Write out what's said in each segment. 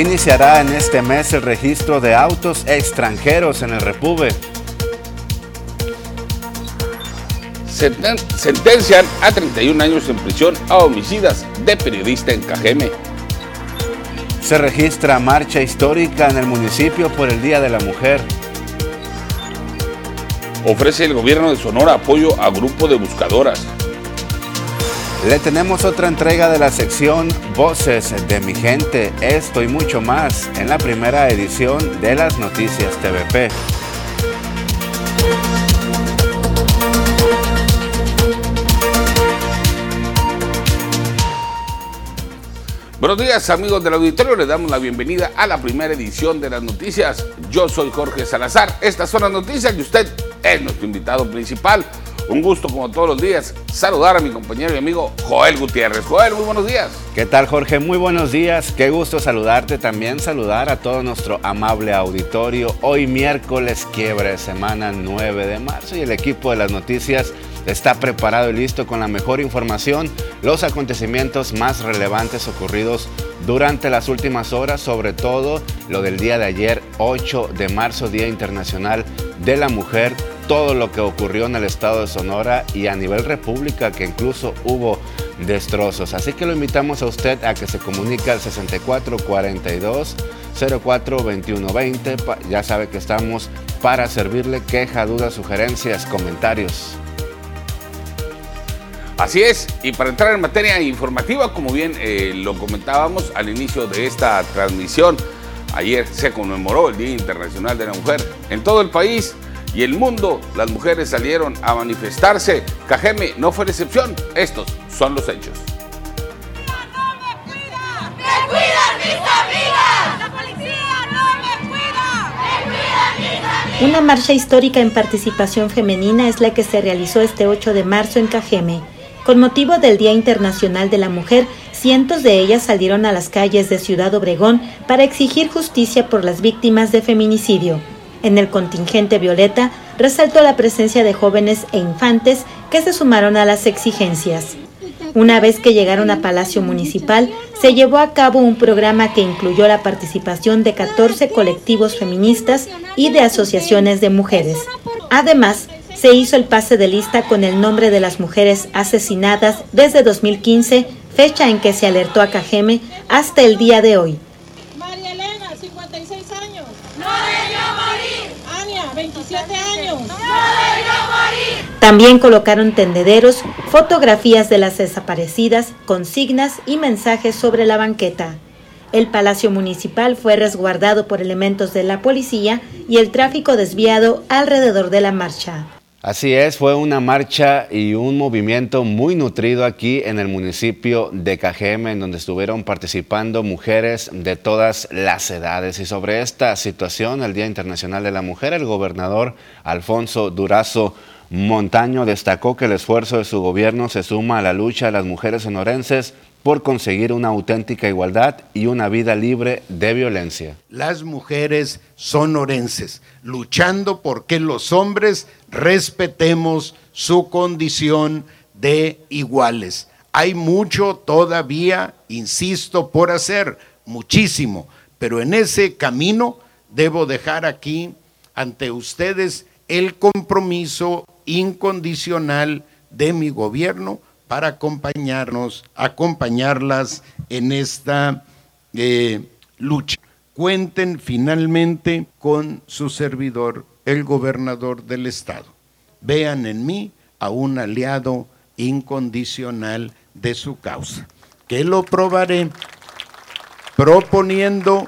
Iniciará en este mes el registro de autos extranjeros en el Repube. Sentencian a 31 años en prisión a homicidas de periodista en Cajeme. Se registra marcha histórica en el municipio por el Día de la Mujer. Ofrece el gobierno de Sonora apoyo a grupo de buscadoras. Le tenemos otra entrega de la sección Voces de mi gente, esto y mucho más en la primera edición de las Noticias TVP. Buenos días amigos del auditorio, les damos la bienvenida a la primera edición de las noticias. Yo soy Jorge Salazar, estas son las noticias y usted es nuestro invitado principal. Un gusto como todos los días saludar a mi compañero y amigo Joel Gutiérrez. Joel, muy buenos días. ¿Qué tal Jorge? Muy buenos días. Qué gusto saludarte. También saludar a todo nuestro amable auditorio. Hoy miércoles quiebre semana 9 de marzo y el equipo de las noticias está preparado y listo con la mejor información, los acontecimientos más relevantes ocurridos durante las últimas horas, sobre todo lo del día de ayer, 8 de marzo, Día Internacional de la Mujer, todo lo que ocurrió en el estado de Sonora y a nivel república, que incluso hubo destrozos. Así que lo invitamos a usted a que se comunique al 6442 042120. Ya sabe que estamos para servirle queja, dudas, sugerencias, comentarios. Así es, y para entrar en materia informativa, como bien eh, lo comentábamos al inicio de esta transmisión, ayer se conmemoró el Día Internacional de la Mujer. En todo el país y el mundo, las mujeres salieron a manifestarse. Cajeme no fue la excepción. Estos son los hechos. Una marcha histórica en participación femenina es la que se realizó este 8 de marzo en Cajeme. Con motivo del Día Internacional de la Mujer, cientos de ellas salieron a las calles de Ciudad Obregón para exigir justicia por las víctimas de feminicidio. En el contingente Violeta resaltó la presencia de jóvenes e infantes que se sumaron a las exigencias. Una vez que llegaron a Palacio Municipal, se llevó a cabo un programa que incluyó la participación de 14 colectivos feministas y de asociaciones de mujeres. Además, se hizo el pase de lista con el nombre de las mujeres asesinadas desde 2015, fecha en que se alertó a Cajeme, hasta el día de hoy. También colocaron tendederos, fotografías de las desaparecidas, consignas y mensajes sobre la banqueta. El Palacio Municipal fue resguardado por elementos de la policía y el tráfico desviado alrededor de la marcha. Así es, fue una marcha y un movimiento muy nutrido aquí en el municipio de Cajeme, en donde estuvieron participando mujeres de todas las edades. Y sobre esta situación, el Día Internacional de la Mujer, el gobernador Alfonso Durazo Montaño destacó que el esfuerzo de su gobierno se suma a la lucha de las mujeres sonorenses por conseguir una auténtica igualdad y una vida libre de violencia. Las mujeres sonorenses luchando por que los hombres respetemos su condición de iguales. Hay mucho todavía, insisto, por hacer, muchísimo, pero en ese camino debo dejar aquí ante ustedes el compromiso incondicional de mi gobierno para acompañarnos, acompañarlas en esta eh, lucha. Cuenten finalmente con su servidor, el gobernador del estado. Vean en mí a un aliado incondicional de su causa, que lo probaré proponiendo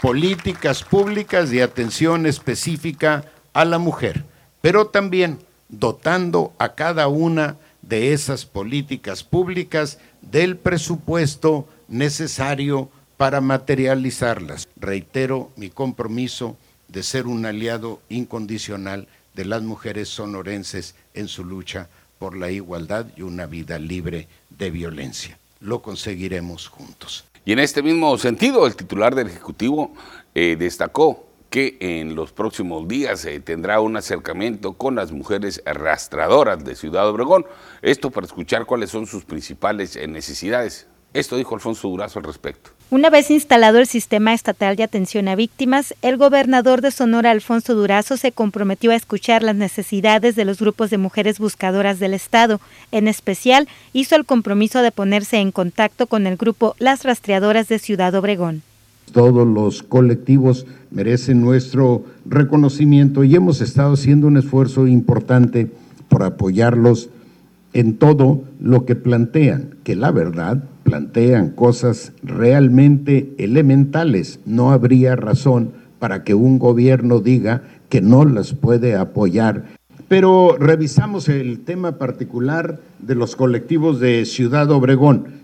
políticas públicas de atención específica a la mujer, pero también dotando a cada una de esas políticas públicas del presupuesto necesario para materializarlas. Reitero mi compromiso de ser un aliado incondicional de las mujeres sonorenses en su lucha por la igualdad y una vida libre de violencia. Lo conseguiremos juntos. Y en este mismo sentido, el titular del Ejecutivo eh, destacó que en los próximos días se tendrá un acercamiento con las mujeres arrastradoras de Ciudad Obregón. Esto para escuchar cuáles son sus principales eh, necesidades. Esto dijo Alfonso Durazo al respecto. Una vez instalado el sistema estatal de atención a víctimas, el gobernador de Sonora, Alfonso Durazo, se comprometió a escuchar las necesidades de los grupos de mujeres buscadoras del Estado. En especial, hizo el compromiso de ponerse en contacto con el grupo Las Rastreadoras de Ciudad Obregón. Todos los colectivos merecen nuestro reconocimiento y hemos estado haciendo un esfuerzo importante por apoyarlos en todo lo que plantean, que la verdad plantean cosas realmente elementales. No habría razón para que un gobierno diga que no las puede apoyar. Pero revisamos el tema particular de los colectivos de Ciudad Obregón.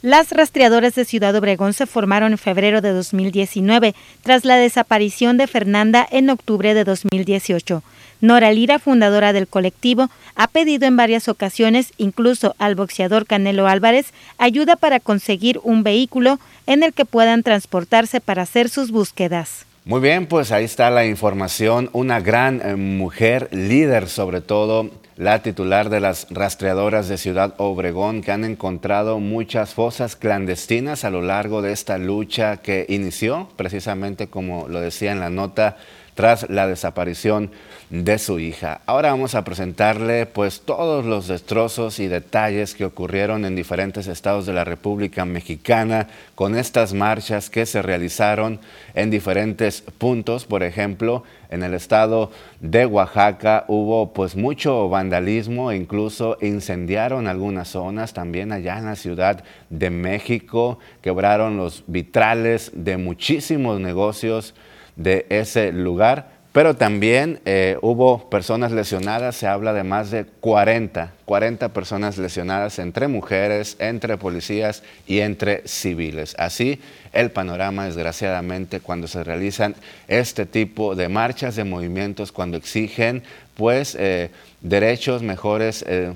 Las rastreadoras de Ciudad Obregón se formaron en febrero de 2019, tras la desaparición de Fernanda en octubre de 2018. Nora Lira, fundadora del colectivo, ha pedido en varias ocasiones, incluso al boxeador Canelo Álvarez, ayuda para conseguir un vehículo en el que puedan transportarse para hacer sus búsquedas. Muy bien, pues ahí está la información. Una gran eh, mujer, líder sobre todo, la titular de las rastreadoras de Ciudad Obregón, que han encontrado muchas fosas clandestinas a lo largo de esta lucha que inició, precisamente como lo decía en la nota, tras la desaparición de su hija. Ahora vamos a presentarle pues todos los destrozos y detalles que ocurrieron en diferentes estados de la República Mexicana con estas marchas que se realizaron en diferentes puntos, por ejemplo, en el estado de Oaxaca hubo pues mucho vandalismo e incluso incendiaron algunas zonas, también allá en la Ciudad de México. Quebraron los vitrales de muchísimos negocios de ese lugar, pero también eh, hubo personas lesionadas, se habla de más de 40, 40 personas lesionadas entre mujeres, entre policías y entre civiles. Así el panorama, desgraciadamente, cuando se realizan este tipo de marchas, de movimientos, cuando exigen pues eh, derechos, mejores eh,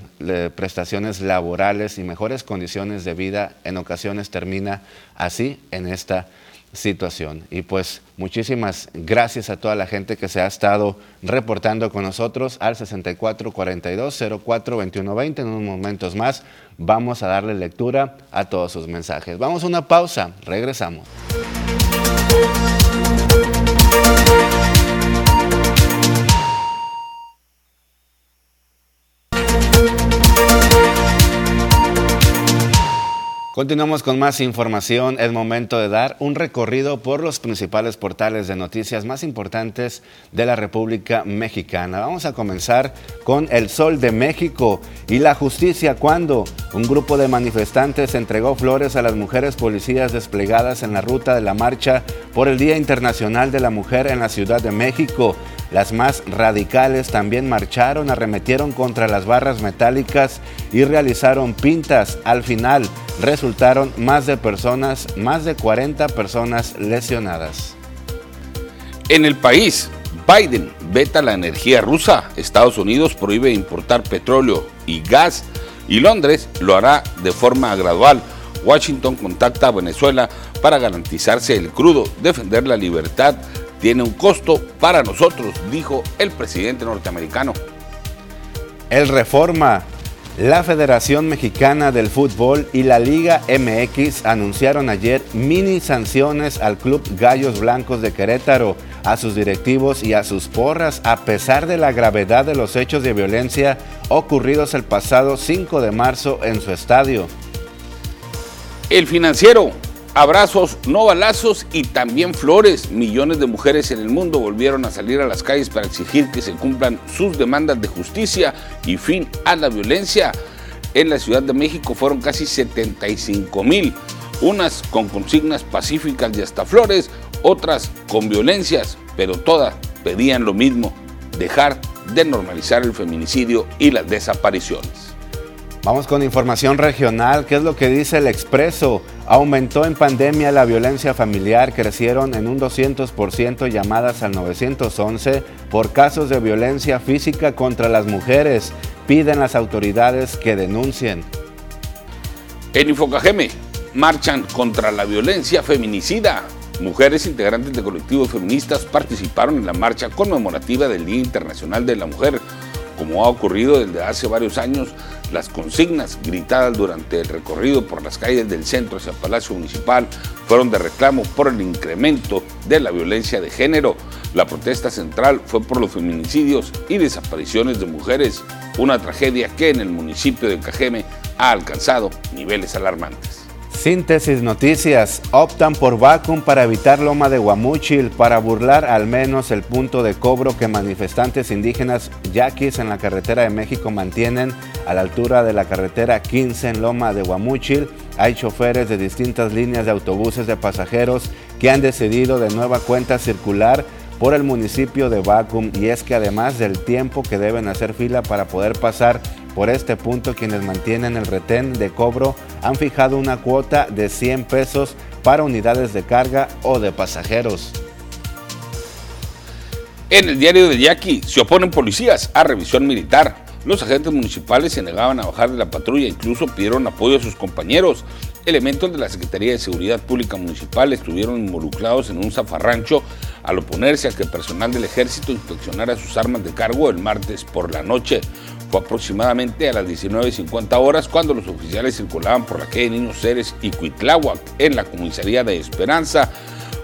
prestaciones laborales y mejores condiciones de vida, en ocasiones termina así en esta situación. Y pues muchísimas gracias a toda la gente que se ha estado reportando con nosotros al 6442-042120. En unos momentos más vamos a darle lectura a todos sus mensajes. Vamos a una pausa, regresamos. Continuamos con más información. Es momento de dar un recorrido por los principales portales de noticias más importantes de la República Mexicana. Vamos a comenzar con El Sol de México y la justicia cuando un grupo de manifestantes entregó flores a las mujeres policías desplegadas en la ruta de la marcha por el Día Internacional de la Mujer en la Ciudad de México. Las más radicales también marcharon, arremetieron contra las barras metálicas y realizaron pintas. Al final resultaron más de personas, más de 40 personas lesionadas. En el país, Biden veta la energía rusa, Estados Unidos prohíbe importar petróleo y gas y Londres lo hará de forma gradual. Washington contacta a Venezuela para garantizarse el crudo, defender la libertad tiene un costo para nosotros, dijo el presidente norteamericano. El Reforma, la Federación Mexicana del Fútbol y la Liga MX anunciaron ayer mini sanciones al Club Gallos Blancos de Querétaro, a sus directivos y a sus porras, a pesar de la gravedad de los hechos de violencia ocurridos el pasado 5 de marzo en su estadio. El financiero Abrazos, no balazos y también flores. Millones de mujeres en el mundo volvieron a salir a las calles para exigir que se cumplan sus demandas de justicia y fin a la violencia. En la Ciudad de México fueron casi 75 mil, unas con consignas pacíficas y hasta flores, otras con violencias, pero todas pedían lo mismo, dejar de normalizar el feminicidio y las desapariciones. Vamos con información regional. ¿Qué es lo que dice el Expreso? Aumentó en pandemia la violencia familiar, crecieron en un 200% llamadas al 911 por casos de violencia física contra las mujeres. Piden las autoridades que denuncien. En Infocajeme, marchan contra la violencia feminicida. Mujeres integrantes de colectivos feministas participaron en la marcha conmemorativa del Día Internacional de la Mujer. Como ha ocurrido desde hace varios años, Las consignas gritadas durante el recorrido por las calles del centro hacia el Palacio Municipal fueron de reclamo por el incremento de la violencia de género. La protesta central fue por los feminicidios y desapariciones de mujeres, una tragedia que en el municipio de Cajeme ha alcanzado niveles alarmantes. Síntesis Noticias. Optan por vacuum para evitar loma de Guamúchil, para burlar al menos el punto de cobro que manifestantes indígenas yaquis en la carretera de México mantienen a la altura de la carretera 15 en Loma de Guamúchil. Hay choferes de distintas líneas de autobuses de pasajeros que han decidido de nueva cuenta circular por el municipio de Vacuum y es que además del tiempo que deben hacer fila para poder pasar por este punto, quienes mantienen el retén de cobro han fijado una cuota de 100 pesos para unidades de carga o de pasajeros. En el diario de Yaqui se oponen policías a revisión militar. Los agentes municipales se negaban a bajar de la patrulla, incluso pidieron apoyo a sus compañeros. Elementos de la Secretaría de Seguridad Pública Municipal estuvieron involucrados en un zafarrancho al oponerse a que personal del ejército inspeccionara sus armas de cargo el martes por la noche. Fue aproximadamente a las 19.50 horas cuando los oficiales circulaban por la calle Niños Ceres y Cuitláhuac en la comisaría de Esperanza,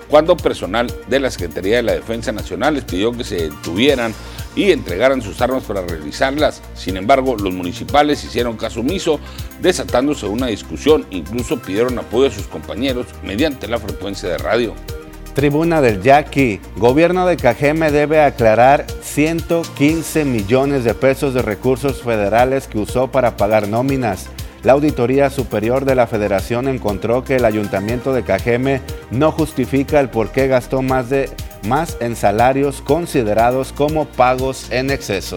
cuando personal de la Secretaría de la Defensa Nacional les pidió que se detuvieran y entregaran sus armas para realizarlas. Sin embargo, los municipales hicieron caso omiso, desatándose una discusión, incluso pidieron apoyo a sus compañeros mediante la frecuencia de radio. Tribuna del Yaqui. Gobierno de Cajeme debe aclarar 115 millones de pesos de recursos federales que usó para pagar nóminas. La Auditoría Superior de la Federación encontró que el Ayuntamiento de Cajeme no justifica el por qué gastó más, de, más en salarios considerados como pagos en exceso.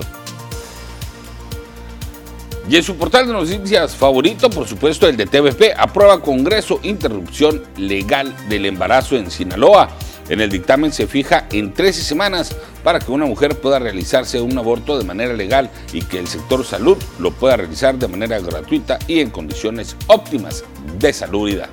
Y en su portal de noticias favorito, por supuesto, el de TVP, aprueba Congreso interrupción legal del embarazo en Sinaloa. En el dictamen se fija en 13 semanas para que una mujer pueda realizarse un aborto de manera legal y que el sector salud lo pueda realizar de manera gratuita y en condiciones óptimas de salubridad.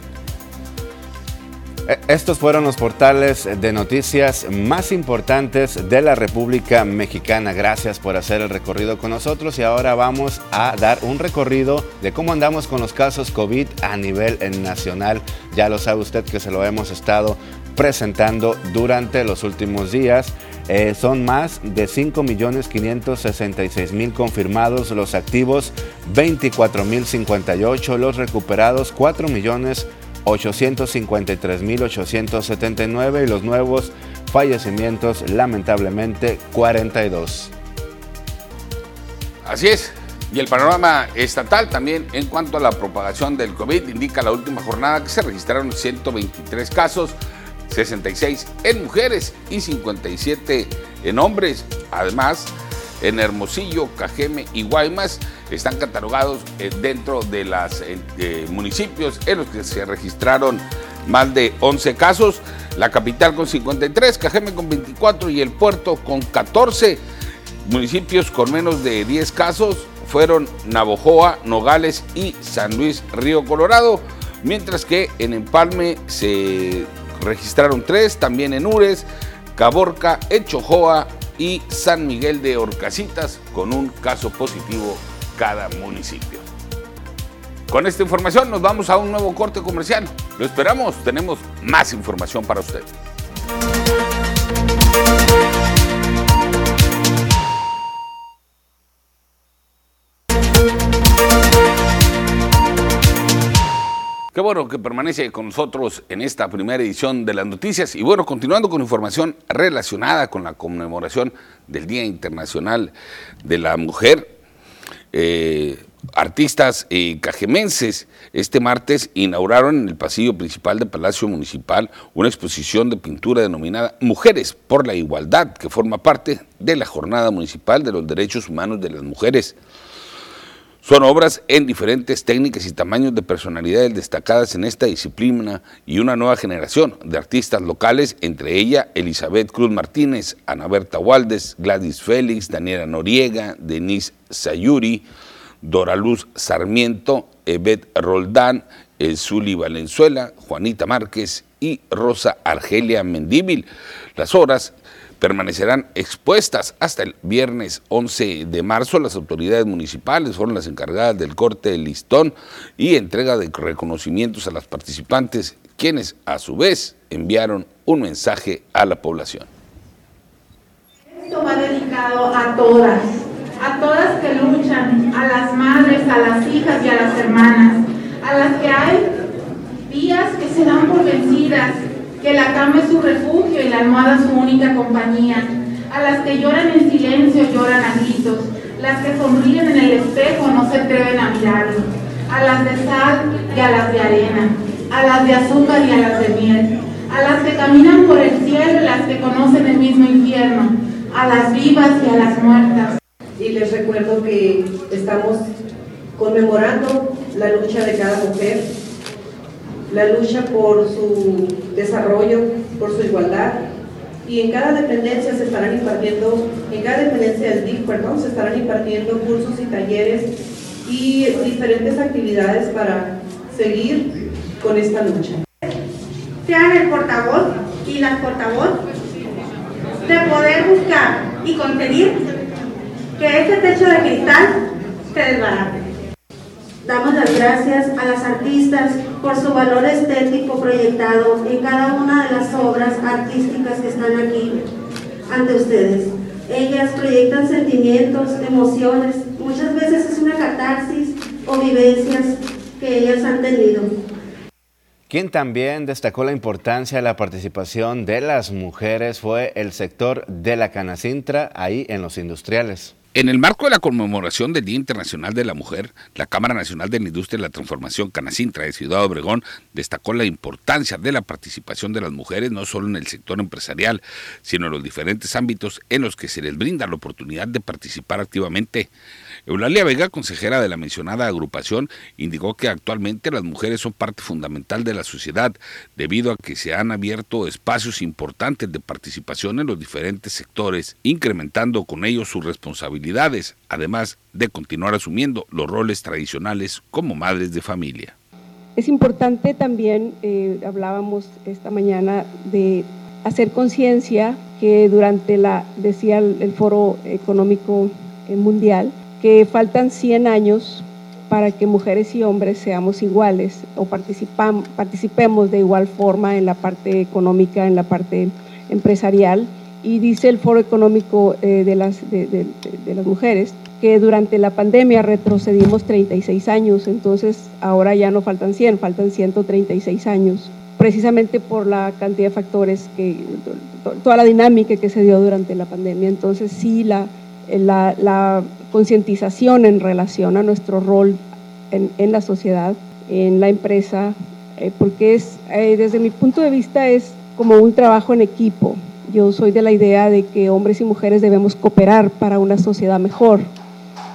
E, estos fueron los portales de noticias más importantes de la República Mexicana. Gracias por hacer el recorrido con nosotros y ahora vamos a dar un recorrido de cómo andamos con los casos COVID a nivel nacional. Ya lo sabe usted que se lo hemos estado presentando durante los últimos días. Eh, son más de 5.566.000 confirmados los activos, 24.058 los recuperados, 4 millones 853.879 y los nuevos fallecimientos lamentablemente 42. Así es. Y el panorama estatal también en cuanto a la propagación del COVID indica la última jornada que se registraron 123 casos, 66 en mujeres y 57 en hombres. Además, en Hermosillo, Cajeme y Guaymas están catalogados eh, dentro de los eh, municipios en los que se registraron más de 11 casos. La capital con 53, Cajeme con 24 y el puerto con 14. Municipios con menos de 10 casos fueron Navojoa, Nogales y San Luis Río Colorado, mientras que en Empalme se registraron 3, también en Ures, Caborca, Echojoa, y San Miguel de Orcasitas con un caso positivo cada municipio. Con esta información nos vamos a un nuevo corte comercial. Lo esperamos, tenemos más información para usted. Qué bueno que permanece con nosotros en esta primera edición de las noticias. Y bueno, continuando con información relacionada con la conmemoración del Día Internacional de la Mujer, eh, artistas cajemenses este martes inauguraron en el pasillo principal del Palacio Municipal una exposición de pintura denominada Mujeres por la Igualdad, que forma parte de la Jornada Municipal de los Derechos Humanos de las Mujeres. Son obras en diferentes técnicas y tamaños de personalidades destacadas en esta disciplina y una nueva generación de artistas locales, entre ella Elizabeth Cruz Martínez, Ana Berta Waldes, Gladys Félix, Daniela Noriega, Denise Sayuri, Dora Luz Sarmiento, Evet Roldán, El Valenzuela, Juanita Márquez y Rosa Argelia Mendíbil. Las obras permanecerán expuestas hasta el viernes 11 de marzo. Las autoridades municipales fueron las encargadas del corte del listón y entrega de reconocimientos a las participantes, quienes a su vez enviaron un mensaje a la población. Esto va dedicado a todas, a todas que luchan, a las madres, a las hijas y a las hermanas, a las que hay días que se dan por vencidas, que la cama es su refugio y la almohada su única compañía, a las que lloran en silencio, lloran a gritos, las que sonríen en el espejo no se atreven a mirarlo, a las de sal y a las de arena, a las de azúcar y a las de miel, a las que caminan por el cielo y las que conocen el mismo infierno, a las vivas y a las muertas. Y les recuerdo que estamos conmemorando la lucha de cada mujer la lucha por su desarrollo, por su igualdad. Y en cada dependencia se estarán impartiendo, en cada dependencia del DIC, perdón, se estarán impartiendo cursos y talleres y diferentes actividades para seguir con esta lucha. Sean el portavoz y la portavoz de poder buscar y conseguir que este techo de cristal se desbarate. Damos las gracias a las artistas por su valor estético proyectado en cada una de las obras artísticas que están aquí ante ustedes. Ellas proyectan sentimientos, emociones, muchas veces es una catarsis o vivencias que ellas han tenido. Quien también destacó la importancia de la participación de las mujeres fue el sector de la canacintra ahí en los industriales. En el marco de la conmemoración del Día Internacional de la Mujer, la Cámara Nacional de la Industria y la Transformación Canacintra de Ciudad Obregón destacó la importancia de la participación de las mujeres no solo en el sector empresarial, sino en los diferentes ámbitos en los que se les brinda la oportunidad de participar activamente. Eulalia Vega, consejera de la mencionada agrupación, indicó que actualmente las mujeres son parte fundamental de la sociedad debido a que se han abierto espacios importantes de participación en los diferentes sectores, incrementando con ellos sus responsabilidades, además de continuar asumiendo los roles tradicionales como madres de familia. Es importante también, eh, hablábamos esta mañana, de hacer conciencia que durante la, decía el Foro Económico Mundial, que faltan 100 años para que mujeres y hombres seamos iguales o participemos de igual forma en la parte económica, en la parte empresarial. Y dice el Foro Económico eh, de, las, Mujeres que durante la pandemia retrocedimos 36 años, entonces ahora ya no faltan 100, faltan 136 años, precisamente por la cantidad de factores que, toda la dinámica que se dio durante la pandemia. Entonces sí, la, concientización en relación a nuestro rol en, la sociedad, en la empresa, eh, porque es, eh, desde mi punto de vista es como un trabajo en equipo. Yo soy de la idea de que hombres y mujeres debemos cooperar para una sociedad mejor,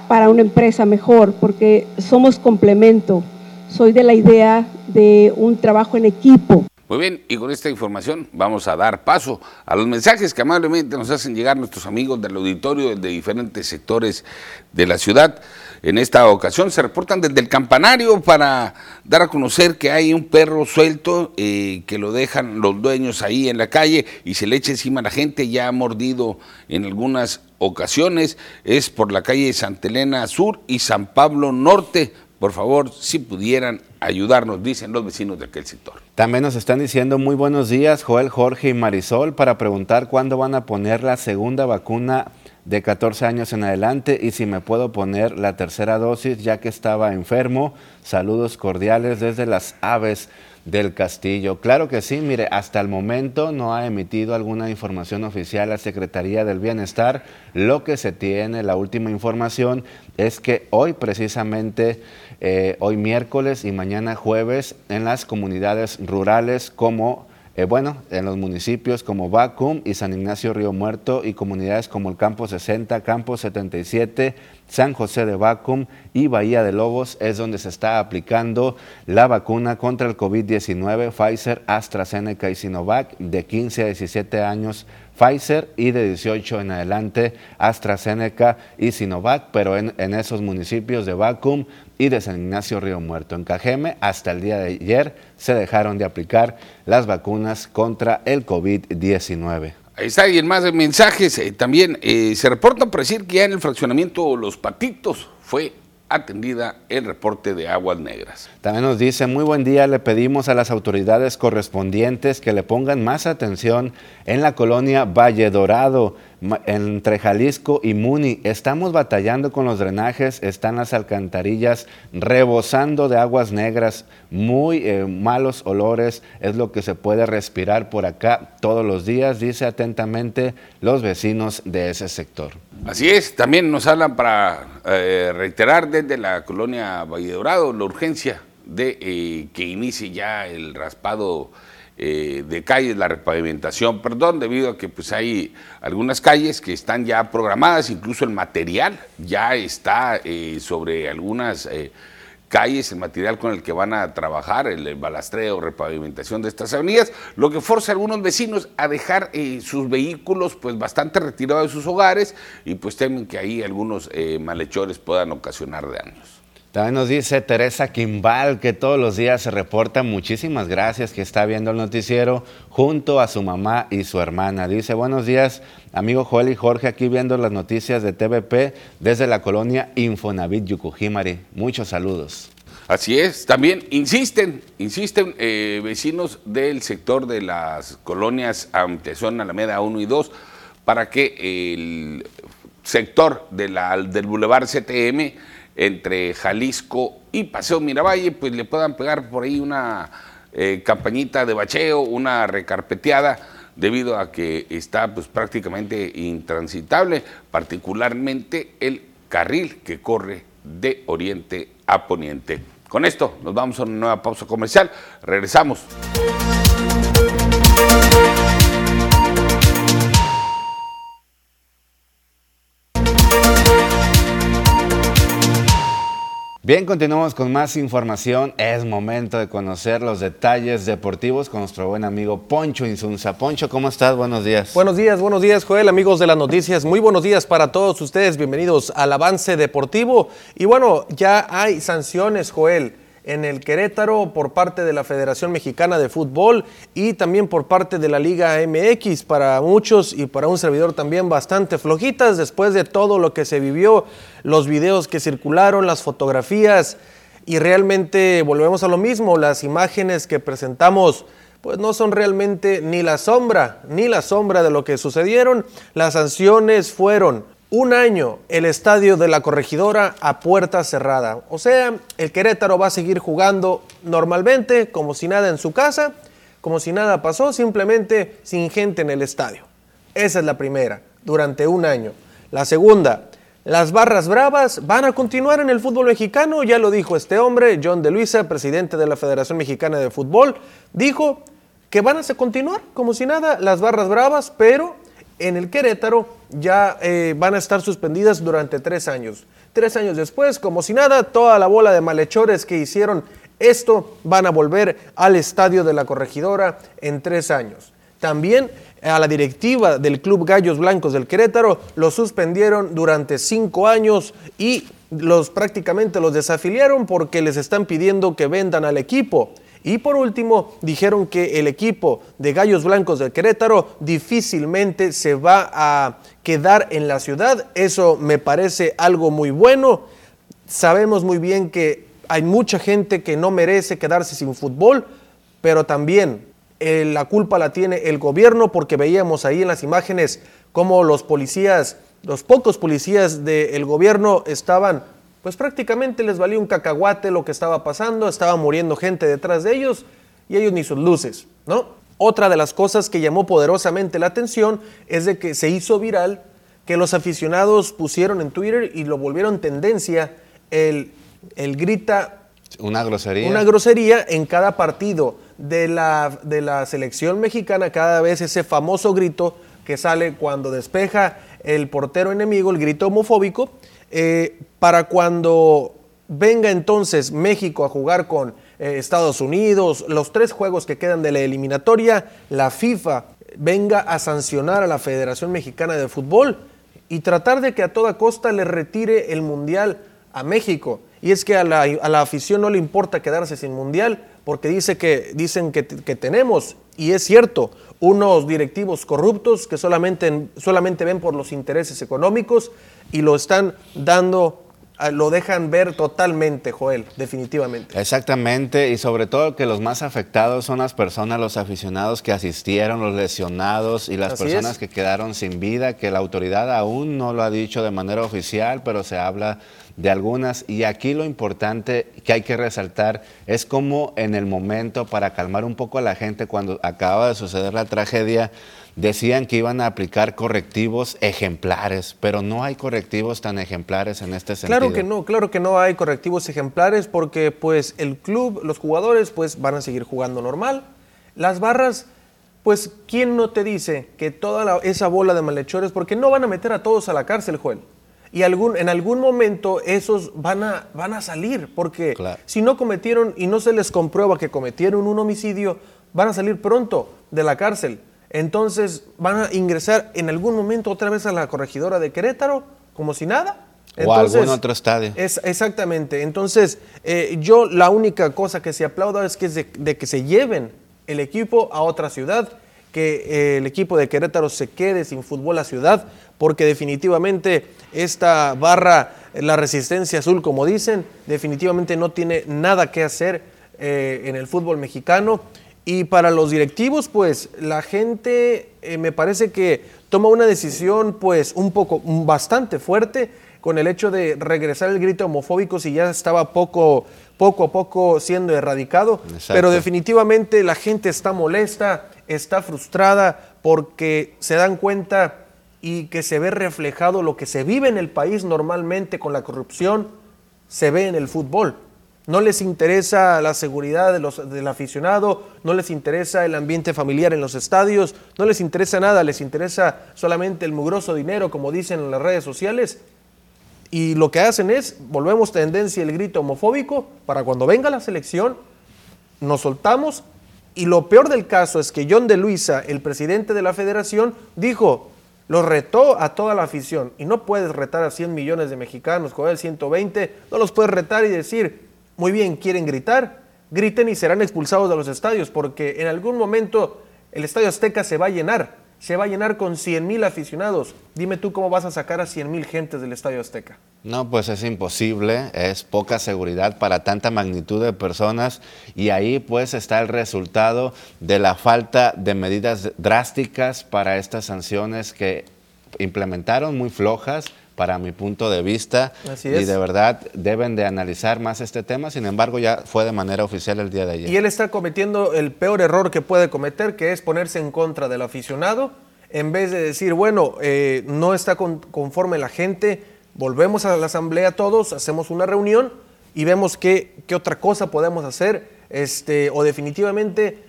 para una empresa mejor, porque somos complemento. Soy de la idea de un trabajo en equipo. Muy bien, y con esta información vamos a dar paso a los mensajes que amablemente nos hacen llegar nuestros amigos del auditorio de diferentes sectores de la ciudad. En esta ocasión se reportan desde el campanario para dar a conocer que hay un perro suelto eh, que lo dejan los dueños ahí en la calle y se le echa encima a la gente, ya ha mordido en algunas ocasiones. Es por la calle Santa Elena Sur y San Pablo Norte por favor, si pudieran ayudarnos, dicen los vecinos de aquel sector. También nos están diciendo muy buenos días, Joel, Jorge y Marisol, para preguntar cuándo van a poner la segunda vacuna de 14 años en adelante y si me puedo poner la tercera dosis ya que estaba enfermo. Saludos cordiales desde las aves del Castillo. Claro que sí, mire, hasta el momento no ha emitido alguna información oficial la Secretaría del Bienestar. Lo que se tiene, la última información, es que hoy precisamente, eh, hoy miércoles y mañana jueves, en las comunidades rurales como eh, bueno, en los municipios como Bacum y San Ignacio Río Muerto y comunidades como el Campo 60, Campo 77, San José de Bacum y Bahía de Lobos es donde se está aplicando la vacuna contra el COVID-19 Pfizer, AstraZeneca y Sinovac de 15 a 17 años Pfizer y de 18 en adelante AstraZeneca y Sinovac, pero en, en esos municipios de Bacum y de San Ignacio Río Muerto. En Cajeme, hasta el día de ayer, se dejaron de aplicar las vacunas contra el COVID-19. Ahí está, y en más mensajes eh, también eh, se reporta por decir que ya en el fraccionamiento Los Patitos fue atendida el reporte de aguas negras. También nos dice, muy buen día, le pedimos a las autoridades correspondientes que le pongan más atención en la colonia Valle Dorado, entre Jalisco y Muni. Estamos batallando con los drenajes, están las alcantarillas rebosando de aguas negras, muy eh, malos olores, es lo que se puede respirar por acá todos los días, dice atentamente los vecinos de ese sector. Así es, también nos hablan para eh, reiterar desde la colonia Valle Dorado la urgencia de eh, que inicie ya el raspado eh, de calles, la repavimentación, perdón, debido a que pues hay algunas calles que están ya programadas, incluso el material ya está sobre algunas calles, el material con el que van a trabajar, el, balastreo, repavimentación de estas avenidas, lo que forza a algunos vecinos a dejar eh, sus vehículos pues bastante retirados de sus hogares y pues temen que ahí algunos eh, malhechores puedan ocasionar daños. También nos dice Teresa Quimbal que todos los días se reporta. Muchísimas gracias que está viendo el noticiero junto a su mamá y su hermana. Dice, buenos días, amigo Joel y Jorge, aquí viendo las noticias de TVP desde la colonia Infonavit Yucujimari. Muchos saludos. Así es, también insisten, insisten eh, vecinos del sector de las colonias Antezón, Alameda 1 y 2, para que el sector del Boulevard CTM entre Jalisco y Paseo Miravalle, pues le puedan pegar por ahí una eh, campañita de bacheo, una recarpeteada, debido a que está pues prácticamente intransitable, particularmente el carril que corre de oriente a poniente. Con esto nos vamos a una nueva pausa comercial. Regresamos. Bien, continuamos con más información. Es momento de conocer los detalles deportivos con nuestro buen amigo Poncho Insunza. Poncho, ¿cómo estás? Buenos días. Buenos días, buenos días, Joel, amigos de las noticias. Muy buenos días para todos ustedes. Bienvenidos al avance deportivo. Y bueno, ya hay sanciones, Joel en el Querétaro por parte de la Federación Mexicana de Fútbol y también por parte de la Liga MX para muchos y para un servidor también bastante flojitas después de todo lo que se vivió, los videos que circularon, las fotografías y realmente volvemos a lo mismo, las imágenes que presentamos pues no son realmente ni la sombra, ni la sombra de lo que sucedieron. Las sanciones fueron un año el estadio de la corregidora a puerta cerrada. O sea, el Querétaro va a seguir jugando normalmente, como si nada en su casa, como si nada pasó, simplemente sin gente en el estadio. Esa es la primera, durante un año. La segunda, las barras bravas van a continuar en el fútbol mexicano, ya lo dijo este hombre, John de Luisa, presidente de la Federación Mexicana de Fútbol, dijo que van a continuar como si nada las barras bravas, pero en el Querétaro ya eh, van a estar suspendidas durante tres años. Tres años después, como si nada, toda la bola de malhechores que hicieron esto van a volver al estadio de la corregidora en tres años. También a la directiva del Club Gallos Blancos del Querétaro lo suspendieron durante cinco años y los prácticamente los desafiliaron porque les están pidiendo que vendan al equipo. Y por último, dijeron que el equipo de Gallos Blancos del Querétaro difícilmente se va a quedar en la ciudad. Eso me parece algo muy bueno. Sabemos muy bien que hay mucha gente que no merece quedarse sin fútbol, pero también eh, la culpa la tiene el gobierno porque veíamos ahí en las imágenes cómo los policías, los pocos policías del gobierno estaban pues prácticamente les valía un cacahuate lo que estaba pasando, estaba muriendo gente detrás de ellos y ellos ni sus luces, ¿no? Otra de las cosas que llamó poderosamente la atención es de que se hizo viral que los aficionados pusieron en Twitter y lo volvieron tendencia el, el grita una grosería. Una grosería en cada partido de la, de la selección mexicana, cada vez ese famoso grito que sale cuando despeja el portero enemigo, el grito homofóbico, eh, para cuando venga entonces México a jugar con eh, Estados Unidos, los tres juegos que quedan de la eliminatoria, la FIFA venga a sancionar a la Federación Mexicana de Fútbol y tratar de que a toda costa le retire el Mundial a México. Y es que a la, a la, afición no le importa quedarse sin mundial porque dice que, dicen que, que tenemos, y es cierto, unos directivos corruptos que solamente, solamente ven por los intereses económicos y lo están dando lo dejan ver totalmente, Joel, definitivamente. Exactamente, y sobre todo que los más afectados son las personas, los aficionados que asistieron, los lesionados y las personas que quedaron sin vida, que la autoridad aún no lo ha dicho de manera oficial, pero se habla de algunas. Y aquí lo importante que hay que resaltar es cómo en el momento, para calmar un poco a la gente, cuando acaba de suceder la tragedia, decían que iban a aplicar correctivos ejemplares, pero no hay correctivos tan ejemplares en este sentido. Claro que no, claro que no hay correctivos ejemplares porque pues el club, los jugadores pues van a seguir jugando normal. Las barras, pues ¿quién no te dice que toda esa bola de malhechores, porque no van a meter a todos a la cárcel, Joel? Y algún, en algún momento esos van a, van a salir, porque si no cometieron y no se les comprueba que cometieron un homicidio, van a salir pronto de la cárcel entonces van a ingresar en algún momento otra vez a la corregidora de Querétaro, como si nada. o algún otro estadio. Es, exactamente. Entonces, eh, yo la única cosa que se aplauda es que de, que se lleven el equipo a otra ciudad, que eh, el equipo de Querétaro se quede sin fútbol a ciudad, porque definitivamente esta barra, la resistencia azul, como dicen, definitivamente no tiene nada que hacer eh, en el fútbol mexicano. Y para los directivos, pues la gente eh, me parece que toma una decisión pues un poco, bastante fuerte con el hecho de regresar el grito homofóbico si ya estaba poco, poco a poco siendo erradicado. Pero definitivamente la gente está molesta, está frustrada porque se dan cuenta y que se ve reflejado lo que se vive en el país normalmente con la corrupción, se ve en el fútbol. No les interesa la seguridad de los, del aficionado, no les interesa el ambiente familiar en los estadios, no les interesa nada, les interesa solamente el mugroso dinero, como dicen en las redes sociales. Y lo que hacen es, volvemos tendencia el grito homofóbico para cuando venga la selección, nos soltamos. Y lo peor del caso es que John de Luisa, el presidente de la federación, dijo, lo retó a toda la afición. Y no puedes retar a 100 millones de mexicanos, con el 120, no los puedes retar y decir, muy bien, quieren gritar, griten y serán expulsados de los estadios, porque en algún momento el Estadio Azteca se va a llenar, se va a llenar con 100 mil aficionados. Dime tú cómo vas a sacar a 100 mil gentes del Estadio Azteca. No, pues es imposible, es poca seguridad para tanta magnitud de personas y ahí pues está el resultado de la falta de medidas drásticas para estas sanciones que implementaron muy flojas, para mi punto de vista. Y de verdad deben de analizar más este tema. Sin embargo, ya fue de manera oficial el día de ayer. Y él está cometiendo el peor error que puede cometer, que es ponerse en contra del aficionado, en vez de decir, bueno, eh, no está conforme la gente, volvemos a la asamblea todos, hacemos una reunión y vemos qué, qué otra cosa podemos hacer este, o definitivamente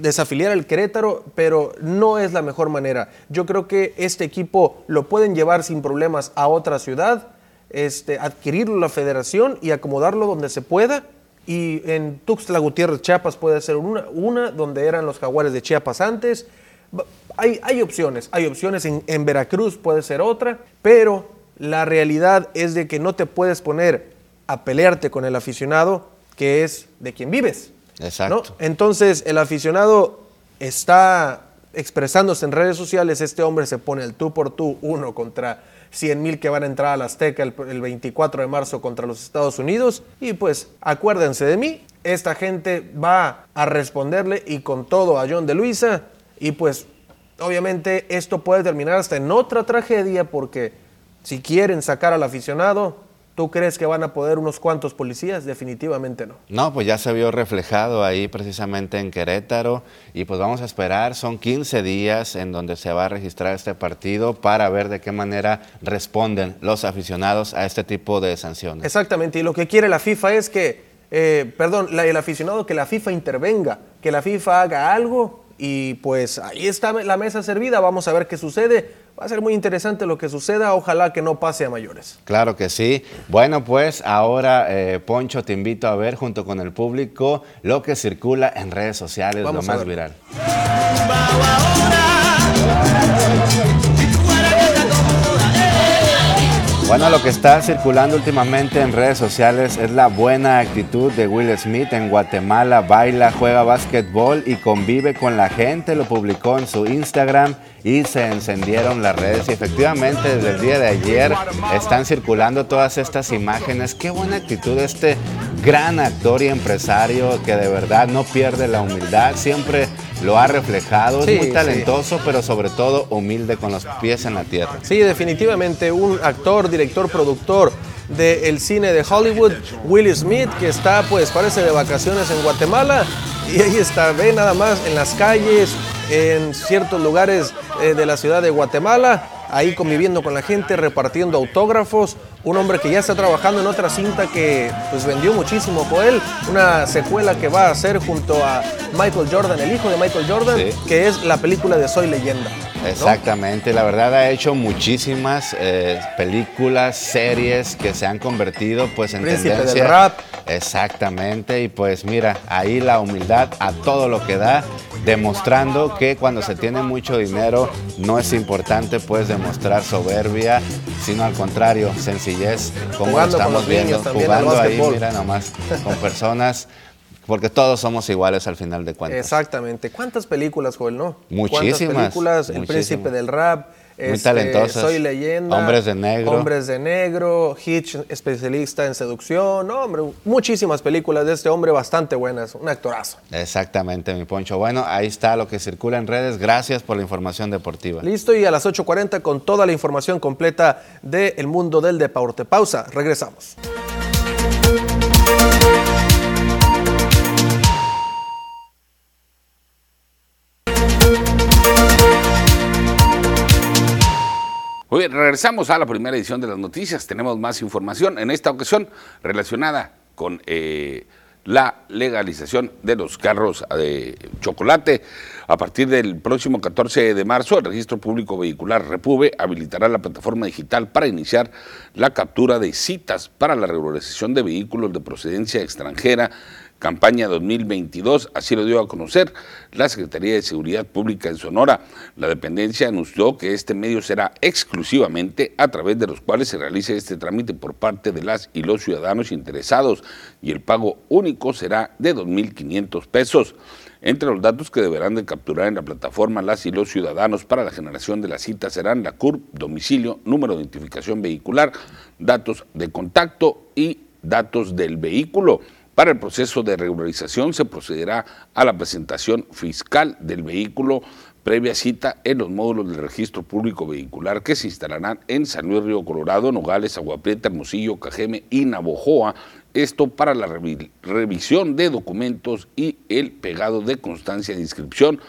desafiliar al Querétaro, pero no es la mejor manera. Yo creo que este equipo lo pueden llevar sin problemas a otra ciudad, este, adquirirlo la federación y acomodarlo donde se pueda. Y en Tuxtla Gutiérrez, Chiapas puede ser una, donde eran los jaguares de Chiapas antes. Hay, opciones, hay opciones, en Veracruz puede ser otra, pero la realidad es de que no te puedes poner a pelearte con el aficionado que es de quien vives. Exacto. Entonces, el aficionado está expresándose en redes sociales, este hombre se pone el tú por tú, uno contra 100 mil que van a entrar a la Azteca el, 24 de marzo contra los Estados Unidos. Y pues acuérdense de mí, esta gente va a responderle y con todo a John de Luisa. Y pues obviamente esto puede terminar hasta en otra tragedia porque si quieren sacar al aficionado, ¿Tú crees que van a poder unos cuantos policías? Definitivamente no. No, pues ya se vio reflejado ahí precisamente en Querétaro y pues vamos a esperar, son 15 días en donde se va a registrar este partido para ver de qué manera responden los aficionados a este tipo de sanciones. Exactamente, y lo que quiere la FIFA es que, eh, perdón, el aficionado que la FIFA intervenga, que la FIFA haga algo y pues ahí está la mesa servida, vamos a ver qué sucede Va a ser muy interesante lo que suceda, ojalá que no pase a mayores. Claro que sí. Bueno, pues ahora, eh, Poncho, te invito a ver junto con el público lo que circula en redes sociales, lo más viral. Bueno, lo que está circulando últimamente en redes sociales es la buena actitud de Will Smith en Guatemala. Baila, juega básquetbol y convive con la gente. Lo publicó en su Instagram y se encendieron las redes. Y efectivamente, desde el día de ayer están circulando todas estas imágenes. Qué buena actitud este gran actor y empresario que de verdad no pierde la humildad. Siempre lo ha reflejado. es muy talentoso, pero sobre todo humilde con los pies en la tierra. Sí, definitivamente un actor, director, productor del cine de Hollywood, Will Smith, que está, pues, parece de vacaciones en Guatemala. Y ahí está, ve nada más en las calles, en ciertos lugares eh, de la ciudad de Guatemala, ahí conviviendo con la gente, repartiendo autógrafos. Un hombre que ya está trabajando en otra cinta que pues vendió muchísimo con él, una secuela que va a hacer junto a Michael Jordan, el hijo de Michael Jordan, que es la película de Soy Leyenda. Exactamente, la verdad ha hecho muchísimas eh, películas, series que se han convertido pues en Príncipe tendencia. del rap. Exactamente, y pues mira, ahí la humildad a todo lo que da, demostrando que cuando se tiene mucho dinero no es importante pues demostrar soberbia, sino al contrario, sencillez, como Jugando estamos viendo, también jugando ahí, mira nomás, con personas, porque todos somos iguales al final de cuentas. Exactamente. ¿Cuántas películas, Joel, no? Muchísimas, ¿Cuántas películas? El muchísimas. Príncipe del Rap. Muy este, talentosas. Soy leyenda. Hombres de negro. Hombres de negro. Hitch, especialista en seducción. No, hombre, muchísimas películas de este hombre bastante buenas. Un actorazo. Exactamente, mi Poncho. Bueno, ahí está lo que circula en redes. Gracias por la información deportiva. Listo, y a las 8.40 con toda la información completa del mundo del deporte. Pausa, regresamos. Muy bien, regresamos a la primera edición de las noticias. Tenemos más información, en esta ocasión relacionada con eh, la legalización de los carros de chocolate. A partir del próximo 14 de marzo, el Registro Público Vehicular Repube habilitará la plataforma digital para iniciar la captura de citas para la regularización de vehículos de procedencia extranjera campaña 2022, así lo dio a conocer la Secretaría de Seguridad Pública en Sonora. La dependencia anunció que este medio será exclusivamente a través de los cuales se realice este trámite por parte de las y los ciudadanos interesados y el pago único será de 2.500 pesos. Entre los datos que deberán de capturar en la plataforma las y los ciudadanos para la generación de la cita serán la CURP, domicilio, número de identificación vehicular, datos de contacto y datos del vehículo. Para el proceso de regularización se procederá a la presentación fiscal del vehículo previa cita en los módulos del registro público vehicular que se instalarán en San Luis Río Colorado, Nogales, Aguaprieta, Hermosillo, Cajeme y Navojoa. Esto para la revi- revisión de documentos y el pegado de constancia de inscripción.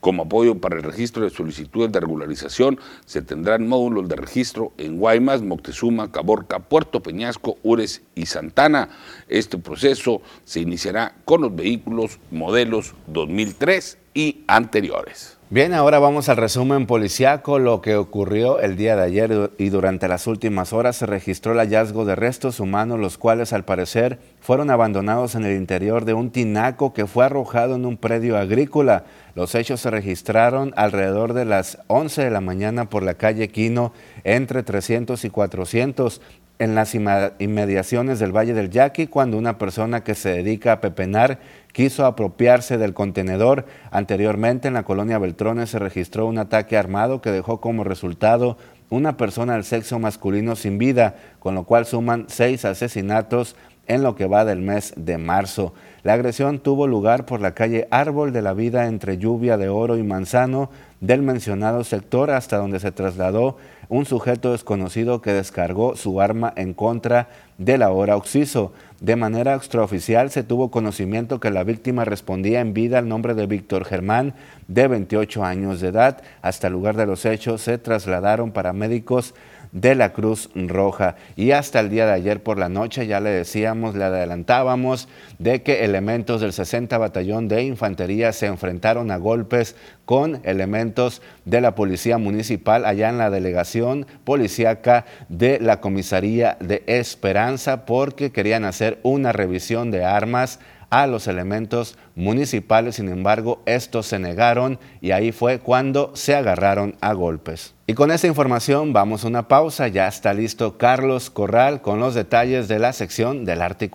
Como apoyo para el registro de solicitudes de regularización, se tendrán módulos de registro en Guaymas, Moctezuma, Caborca, Puerto Peñasco, Ures y Santana. Este proceso se iniciará con los vehículos modelos 2003 y anteriores. Bien, ahora vamos al resumen policiaco. Lo que ocurrió el día de ayer y durante las últimas horas se registró el hallazgo de restos humanos, los cuales al parecer fueron abandonados en el interior de un tinaco que fue arrojado en un predio agrícola. Los hechos se registraron alrededor de las 11 de la mañana por la calle Quino, entre 300 y 400 en las inmediaciones del Valle del Yaqui cuando una persona que se dedica a pepenar quiso apropiarse del contenedor. Anteriormente en la colonia Beltrones se registró un ataque armado que dejó como resultado una persona del sexo masculino sin vida, con lo cual suman seis asesinatos en lo que va del mes de marzo. La agresión tuvo lugar por la calle Árbol de la Vida entre Lluvia de Oro y Manzano del mencionado sector hasta donde se trasladó un sujeto desconocido que descargó su arma en contra del ahora occiso. De manera extraoficial se tuvo conocimiento que la víctima respondía en vida al nombre de Víctor Germán, de 28 años de edad. Hasta el lugar de los hechos se trasladaron paramédicos de la Cruz Roja. Y hasta el día de ayer por la noche ya le decíamos, le adelantábamos de que elementos del 60 Batallón de Infantería se enfrentaron a golpes con elementos de la Policía Municipal allá en la delegación policíaca de la Comisaría de Esperanza porque querían hacer una revisión de armas a los elementos municipales, sin embargo, estos se negaron y ahí fue cuando se agarraron a golpes. Y con esta información vamos a una pausa, ya está listo Carlos Corral con los detalles de la sección del arte y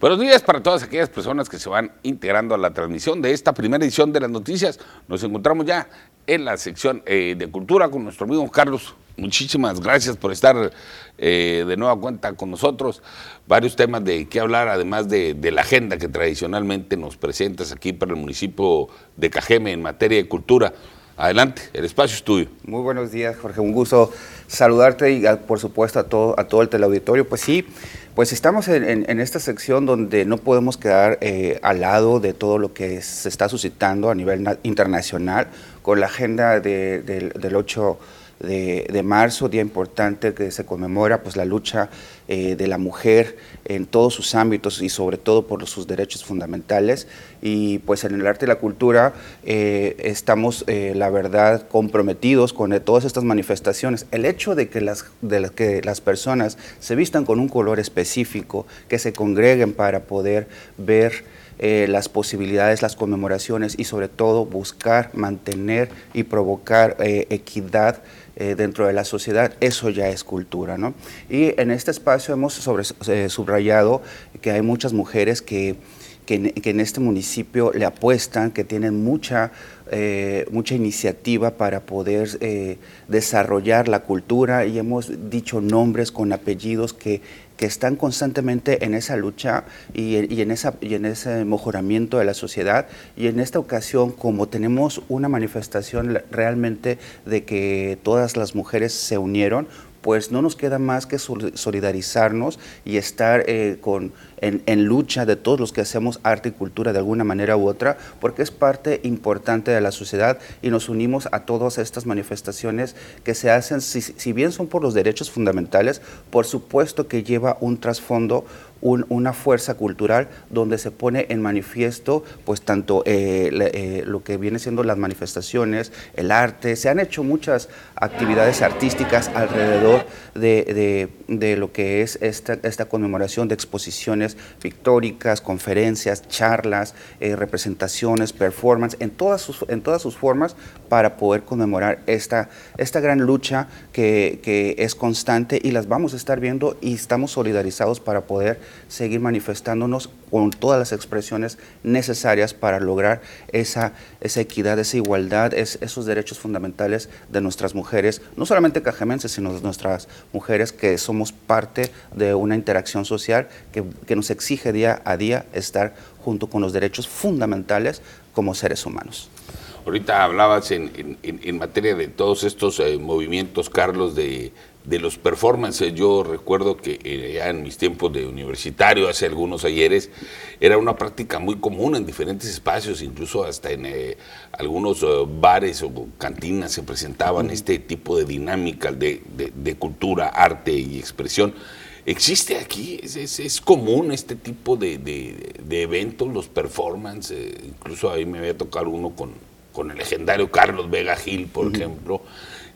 Buenos días para todas aquellas personas que se van integrando a la transmisión de esta primera edición de las noticias. Nos encontramos ya en la sección eh, de cultura con nuestro amigo Carlos. Muchísimas gracias por estar eh, de nueva cuenta con nosotros. Varios temas de qué hablar, además de, de, la agenda que tradicionalmente nos presentas aquí para el municipio de Cajeme en materia de cultura. Adelante, el espacio es tuyo. Muy buenos días, Jorge. Un gusto saludarte y, por supuesto, a todo, a todo el teleauditorio. Pues sí, pues estamos en, esta sección donde no podemos quedar eh, al lado de todo lo que se está suscitando a nivel internacional con la agenda del 8 de, marzo, día importante que se conmemora pues, la lucha eh, de la mujer en todos sus ámbitos y sobre todo por sus derechos fundamentales. Y pues en el arte y la cultura eh, estamos, eh, la verdad, comprometidos con todas estas manifestaciones. El hecho de que las, de que las personas se vistan con un color específico, que se congreguen para poder ver las posibilidades, las conmemoraciones y sobre todo buscar, mantener y provocar equidad eh, dentro de la sociedad, eso ya es cultura. ¿no? Y en este espacio hemos eh, subrayado que hay muchas mujeres que, que, en, este municipio le apuestan, que tienen mucha, eh, mucha iniciativa para poder desarrollar la cultura y hemos dicho nombres con apellidos que que están constantemente en esa lucha y, en esa, y en ese mejoramiento de la sociedad. Y en esta ocasión, como tenemos una manifestación realmente de que todas las mujeres se unieron, pues no nos queda más que solidarizarnos y estar eh, con, en, lucha de todos los que hacemos arte y cultura de alguna manera u otra, porque es parte importante de la sociedad y nos unimos a todas estas manifestaciones que se hacen, si, si bien son por los derechos fundamentales, por supuesto que lleva un trasfondo una fuerza cultural donde se pone en manifiesto pues tanto eh, eh, lo que viene siendo las manifestaciones, el arte, se han hecho muchas actividades artísticas alrededor de, lo que es esta, esta, conmemoración de exposiciones pictóricas, conferencias, charlas, eh, representaciones, performance, en todas, sus, en todas sus formas para poder conmemorar esta, esta gran lucha que, que es constante y las vamos a estar viendo y estamos solidarizados para poder seguir manifestándonos con todas las expresiones necesarias para lograr esa, esa equidad, esa igualdad, esos derechos fundamentales de nuestras mujeres, no solamente cajemenses, sino de nuestras mujeres que somos parte de una interacción social que, nos exige día a día estar junto con los derechos fundamentales como seres humanos. Ahorita hablabas en, materia de todos estos eh, movimientos, Carlos, de, de los performances. Yo recuerdo que eh, ya en mis tiempos de universitario, hace algunos ayeres, era una práctica muy común en diferentes espacios, incluso hasta en eh, algunos eh, bares o cantinas se presentaban este tipo de dinámica de, cultura, arte y expresión. ¿Existe aquí? ¿Es, común este tipo de, eventos, los performances? incluso ahí me había tocado uno con, con el legendario Carlos Vega Gil, por ejemplo.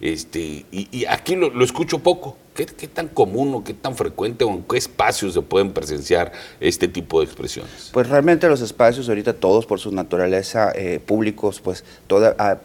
Este, y, aquí lo, escucho poco. ¿Qué, tan común o qué tan frecuente o en qué espacios se pueden presenciar este tipo de expresiones? Pues realmente los espacios ahorita todos por su naturaleza eh, públicos pues toda,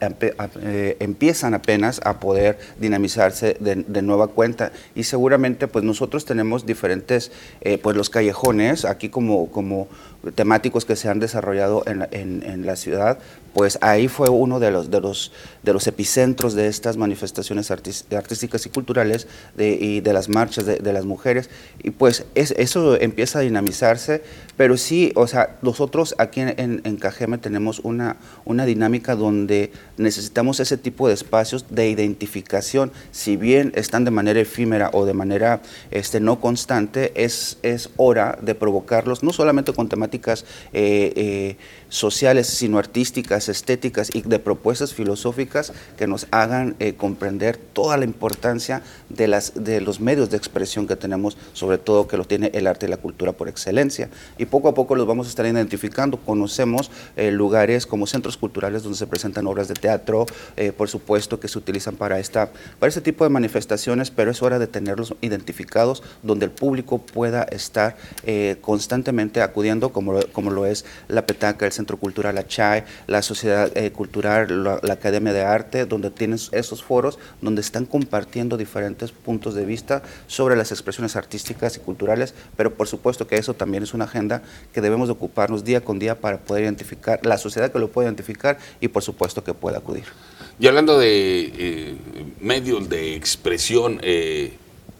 eh, empiezan apenas a poder dinamizarse de, nueva cuenta y seguramente pues nosotros tenemos diferentes eh, pues los callejones aquí como, como temáticos que se han desarrollado en, en, la ciudad, pues ahí fue uno de los, de los, de los epicentros de estas manifestaciones artísticas y culturales de, y de las marchas de, las mujeres. Y pues es, eso empieza a dinamizarse, pero sí, o sea, nosotros aquí en, en Cajeme tenemos una, una dinámica donde necesitamos ese tipo de espacios de identificación, si bien están de manera efímera o de manera este, no constante, es, es hora de provocarlos, no solamente con temáticas eh, eh, sociales, sino artísticas, estéticas y de propuestas filosóficas que nos hagan eh, comprender toda la importancia de las, los medios de expresión que tenemos, sobre todo que lo tiene el arte y la cultura por excelencia. Y poco a poco los vamos a estar identificando. Conocemos eh, lugares como centros culturales donde se presentan obras de teatro, eh, por supuesto que se utilizan para, esta, para este tipo de manifestaciones, pero es hora de tenerlos identificados donde el público pueda estar eh, constantemente acudiendo, como, como lo es la Petaca, el Centro Cultural Achay, la Sociedad Cultural, la, la Academia de Arte, donde tienen esos foros donde están compartiendo diferentes puntos de vista sobre las expresiones artísticas y culturales, pero por supuesto que eso también es una agenda que debemos de ocuparnos día con día para poder identificar, la sociedad que lo pueda identificar y por supuesto que pueda acudir. Y hablando de eh, medios de expresión, eh,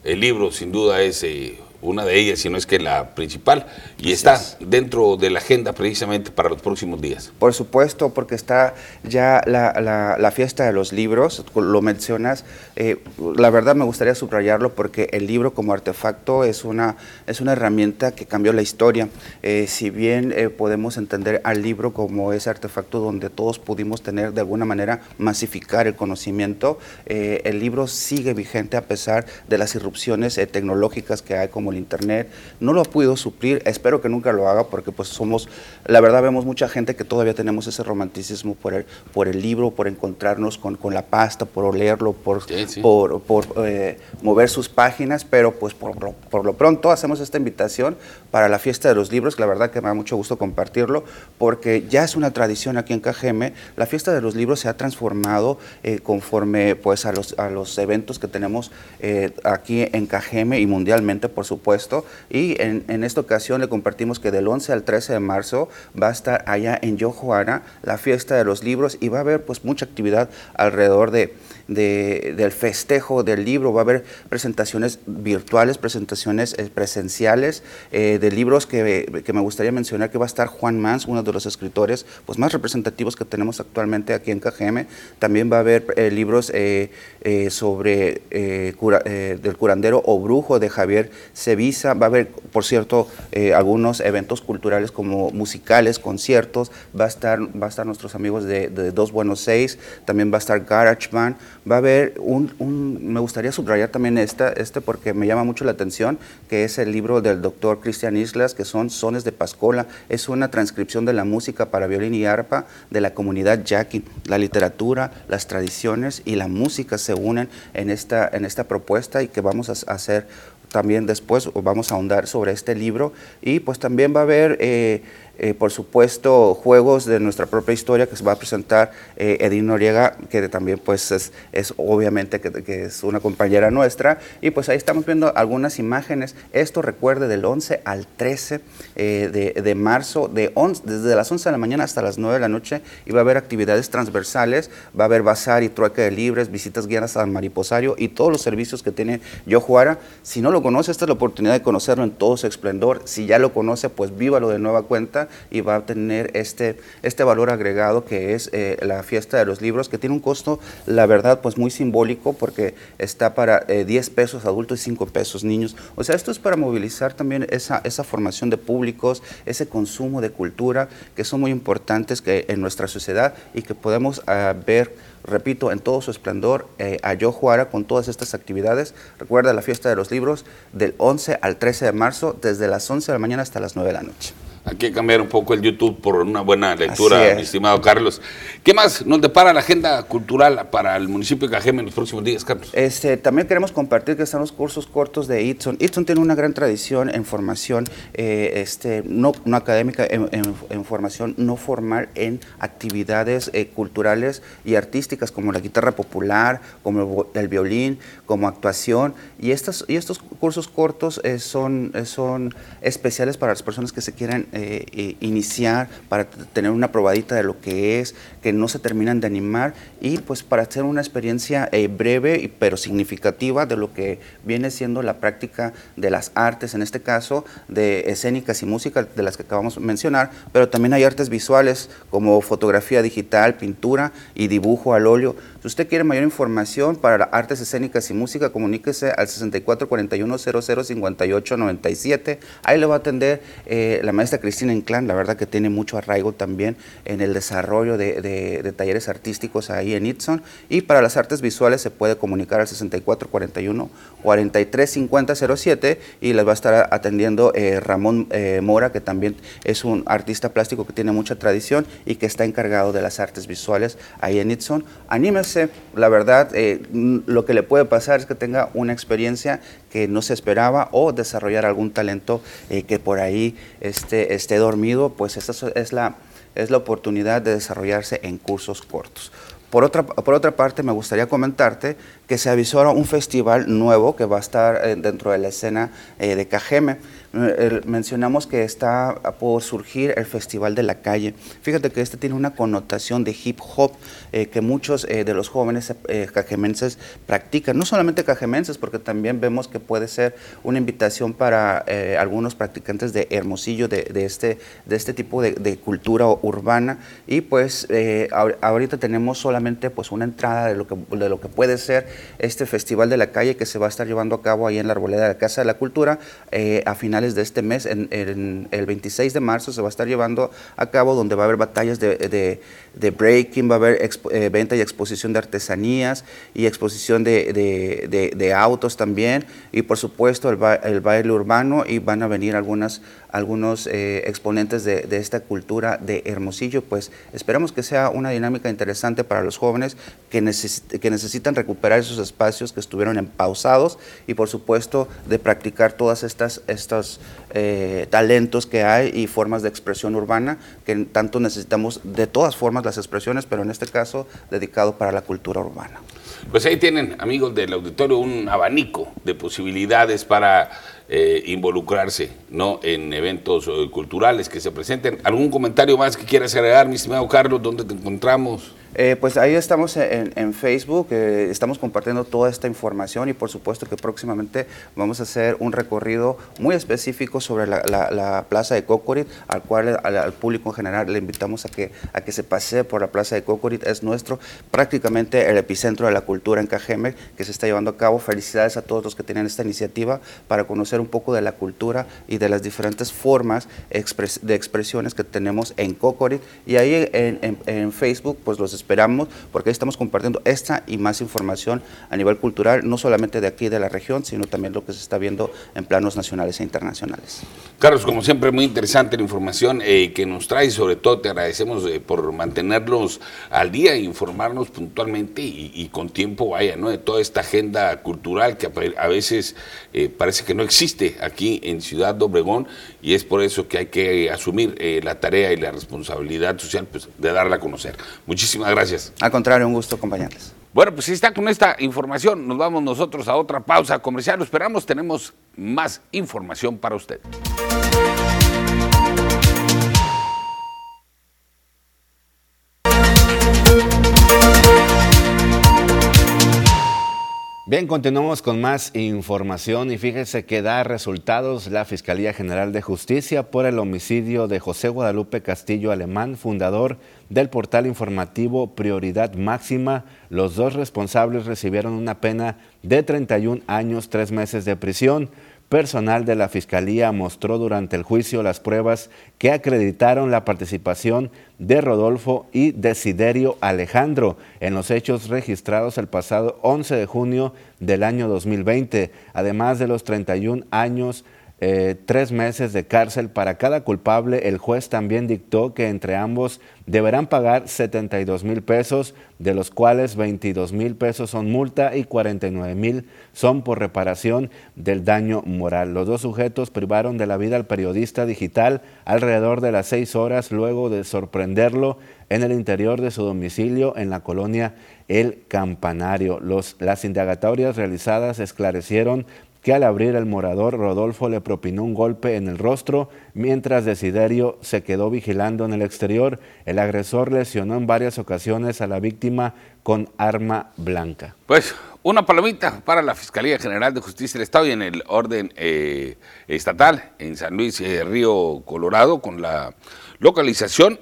el libro sin duda es eh, una de ellas, si no es que la principal, y está dentro de la agenda precisamente para los próximos días. Por supuesto, porque está ya la, la, fiesta de los libros, lo mencionas, eh, la verdad me gustaría subrayarlo porque el libro como artefacto es una, es una herramienta que cambió la historia. Eh, si bien eh, podemos entender al libro como ese artefacto donde todos pudimos tener de alguna manera masificar el conocimiento, el libro sigue vigente a pesar de las irrupciones tecnológicas que hay como el Internet, no lo ha podido suplir, espero que nunca lo haga porque pues somos, la verdad vemos mucha gente que todavía tenemos ese romanticismo por el, por el libro, por encontrarnos con, con la pasta, por leerlo, por, por, por eh, mover sus páginas, pero pues por, por, lo pronto hacemos esta invitación para la fiesta de los libros, que la verdad que me da mucho gusto compartirlo, porque ya es una tradición aquí en KGM, la fiesta de los libros se ha transformado eh, conforme pues a los, a los eventos que tenemos eh, aquí en KGM y mundialmente, por supuesto y en, esta ocasión le compartimos que del 11 al 13 de marzo va a estar allá en Yojoara la fiesta de los libros y va a haber pues mucha actividad alrededor de del festejo del libro. Va a haber presentaciones virtuales, presentaciones eh, presenciales eh, de libros que, que, me gustaría mencionar, que va a estar Juan Mans, uno de los escritores pues, más representativos que tenemos actualmente aquí en KGM. También va a haber eh, libros sobre del curandero o brujo de Javier Sevisa. Va a haber, por cierto, algunos eventos culturales como musicales, conciertos. Va a estar, va a estar nuestros amigos de, Dos Buenos Seis. También va a estar GarageBand va a haber un, me gustaría subrayar también esta, este porque me llama mucho la atención, que es el libro del doctor Cristian Islas, que son Sones de Pascola. Es una transcripción de la música para violín y arpa de la comunidad yaqui. La literatura, las tradiciones y la música se unen en esta, en esta propuesta y que vamos a hacer también después, vamos a ahondar sobre este libro. Y pues también va a haber... Eh, eh, por supuesto, juegos de nuestra propia historia que se va a presentar eh, Edith Noriega, que también pues es, obviamente que, es una compañera nuestra. Y pues ahí estamos viendo algunas imágenes. Esto recuerde del 11 al 13 eh, de, de, marzo, de desde las 11 de la mañana hasta las 9 de la noche, y va a haber actividades transversales, va a haber bazar y trueque de libres, visitas guiadas al mariposario y todos los servicios que tiene Yojuara. Si no lo conoce, esta es la oportunidad de conocerlo en todo su esplendor. Si ya lo conoce, pues vívalo de nueva cuenta y va a tener este, este valor agregado que es eh, la fiesta de los libros, que tiene un costo, la verdad, pues muy simbólico porque está para 10 eh, pesos adultos y 5 pesos niños. O sea, esto es para movilizar también esa, esa formación de públicos, ese consumo de cultura que son muy importantes que en nuestra sociedad y que podemos ah, ver repito, en todo su esplendor, eh, a Yojuara con todas estas actividades. Recuerda la fiesta de los libros del 11 al 13 de marzo, desde las 11 de la mañana hasta las 9 de la noche. Hay que cambiar un poco el YouTube por una buena lectura, mi estimado Carlos. ¿Qué más nos depara la agenda cultural para el municipio de Cajeme en los próximos días, Carlos? Este, también queremos compartir que están los cursos cortos de Itson. Itson tiene una gran tradición en formación eh, este, no, no académica, en, formación no formal en actividades eh, culturales y artísticas como la guitarra popular, como el, violín, como actuación. Y, estas, y estos cursos cortos eh, son, son especiales para las personas que se quieran eh, eh, iniciar, para tener una probadita de lo que es, que no se terminan de animar y pues para hacer una experiencia eh, breve pero significativa de lo que viene siendo la práctica de las artes, en este caso de escénicas y música de las que acabamos de mencionar, pero también hay artes visuales como fotografía digital, pintura y dibujo al óleo Si usted quiere mayor información para artes escénicas y música, comuníquese al 6441-005897. Ahí le va a atender eh, la maestra Cristina Inclán, la verdad que tiene mucho arraigo también en el desarrollo de, talleres artísticos ahí en Itson. Y para las artes visuales se puede comunicar al 6441 435007 y les va a estar atendiendo eh, Ramón eh, Mora, que también es un artista plástico que tiene mucha tradición y que está encargado de las artes visuales ahí en Itson. Anímese, la verdad, eh, lo que le puede pasar es que tenga una experiencia que no se esperaba o desarrollar algún talento que por ahí esté, esté dormido, pues esa es la, es la oportunidad de desarrollarse en cursos cortos. Por otra, por otra parte, me gustaría comentarte que se avisó un festival nuevo que va a estar eh, dentro de la escena eh, de Cajeme. Eh, mencionamos que está por surgir el Festival de la Calle. Fíjate que este tiene una connotación de hip hop que muchos de los jóvenes cajemenses practican. No solamente cajemenses, porque también vemos que puede ser una invitación para algunos practicantes de Hermosillo, de, este, de este tipo de, cultura urbana. Y pues ahorita tenemos solamente pues una entrada de lo que, de lo que puede ser este Festival de la Calle que se va a estar llevando a cabo ahí en la Arboleda de la Casa de la Cultura eh, a finales de este mes, en, el 26 de marzo se va a estar llevando a cabo donde va a haber batallas de, breaking, va a haber eh, venta y exposición de artesanías y exposición de, autos también. Y por supuesto el, el baile urbano y van a venir algunas algunos eh, exponentes de, esta cultura de Hermosillo, pues esperamos que sea una dinámica interesante para los jóvenes que, que necesitan recuperar esos espacios que estuvieron empausados y por supuesto de practicar todas estas estos eh, talentos que hay y formas de expresión urbana que tanto necesitamos de todas formas las expresiones, pero en este caso dedicado para la cultura urbana. Pues ahí tienen, amigos del auditorio, un abanico de posibilidades para eh, involucrarse ¿no? en eventos eh, culturales que se presenten. ¿Algún comentario más que quieras agregar, mi estimado Carlos? ¿Dónde te encontramos? Eh, pues ahí estamos en, Facebook, estamos compartiendo toda esta información y por supuesto que próximamente vamos a hacer un recorrido muy específico sobre la, plaza de Cocorit, al cual al, público en general le invitamos a que, a que se pase por la plaza de Cocorit. Es nuestro prácticamente el epicentro de la cultura en Cajeme que se está llevando a cabo. Felicidades a todos los que tienen esta iniciativa para conocer un poco de la cultura y de las diferentes formas de expresiones que tenemos en Cocorit. Y ahí en, en Facebook pues los esperamos porque ahí estamos compartiendo esta y más información a nivel cultural, no solamente de aquí de la región, sino también lo que se está viendo en planos nacionales e internacionales. Carlos, como siempre, muy interesante la información eh, que nos trae, sobre todo te agradecemos eh, por mantenernos al día e informarnos puntualmente y, con tiempo, vaya, ¿no? de toda esta agenda cultural que a veces eh, parece que no existe aquí en Ciudad de Obregón y es por eso que hay que asumir la tarea y la responsabilidad social pues, de darla a conocer. Muchísimas gracias. Al contrario, un gusto acompañarles. Bueno, pues si está con esta información, nos vamos nosotros a otra pausa comercial. Lo esperamos, tenemos más información para usted. Bien, continuamos con más información y fíjese que da resultados la Fiscalía General de Justicia por el homicidio de José Guadalupe Castillo Alemán, fundador del portal informativo Prioridad Máxima. Los dos responsables recibieron una pena de 31 años, tres meses de prisión. Personal de la Fiscalía mostró durante el juicio las pruebas que acreditaron la participación de Rodolfo y Desiderio Alejandro en los hechos registrados el pasado 11 de junio del año 2020, además de los 31 años eh, tres meses de cárcel para cada culpable. El juez también dictó que entre ambos deberán pagar 72 mil pesos, de los cuales 22 mil pesos son multa y 49 mil son por reparación del daño moral. Los dos sujetos privaron de la vida al periodista digital alrededor de las seis horas luego de sorprenderlo en el interior de su domicilio en la colonia El Campanario. Las indagatorias realizadas esclarecieron al abrir el morador Rodolfo le propinó un golpe en el rostro mientras Desiderio se quedó vigilando en el exterior. El agresor lesionó en varias ocasiones a la víctima con arma blanca. Pues una palomita para la Fiscalía General de Justicia del Estado y en el orden eh, estatal en San Luis eh, Río Colorado con la localización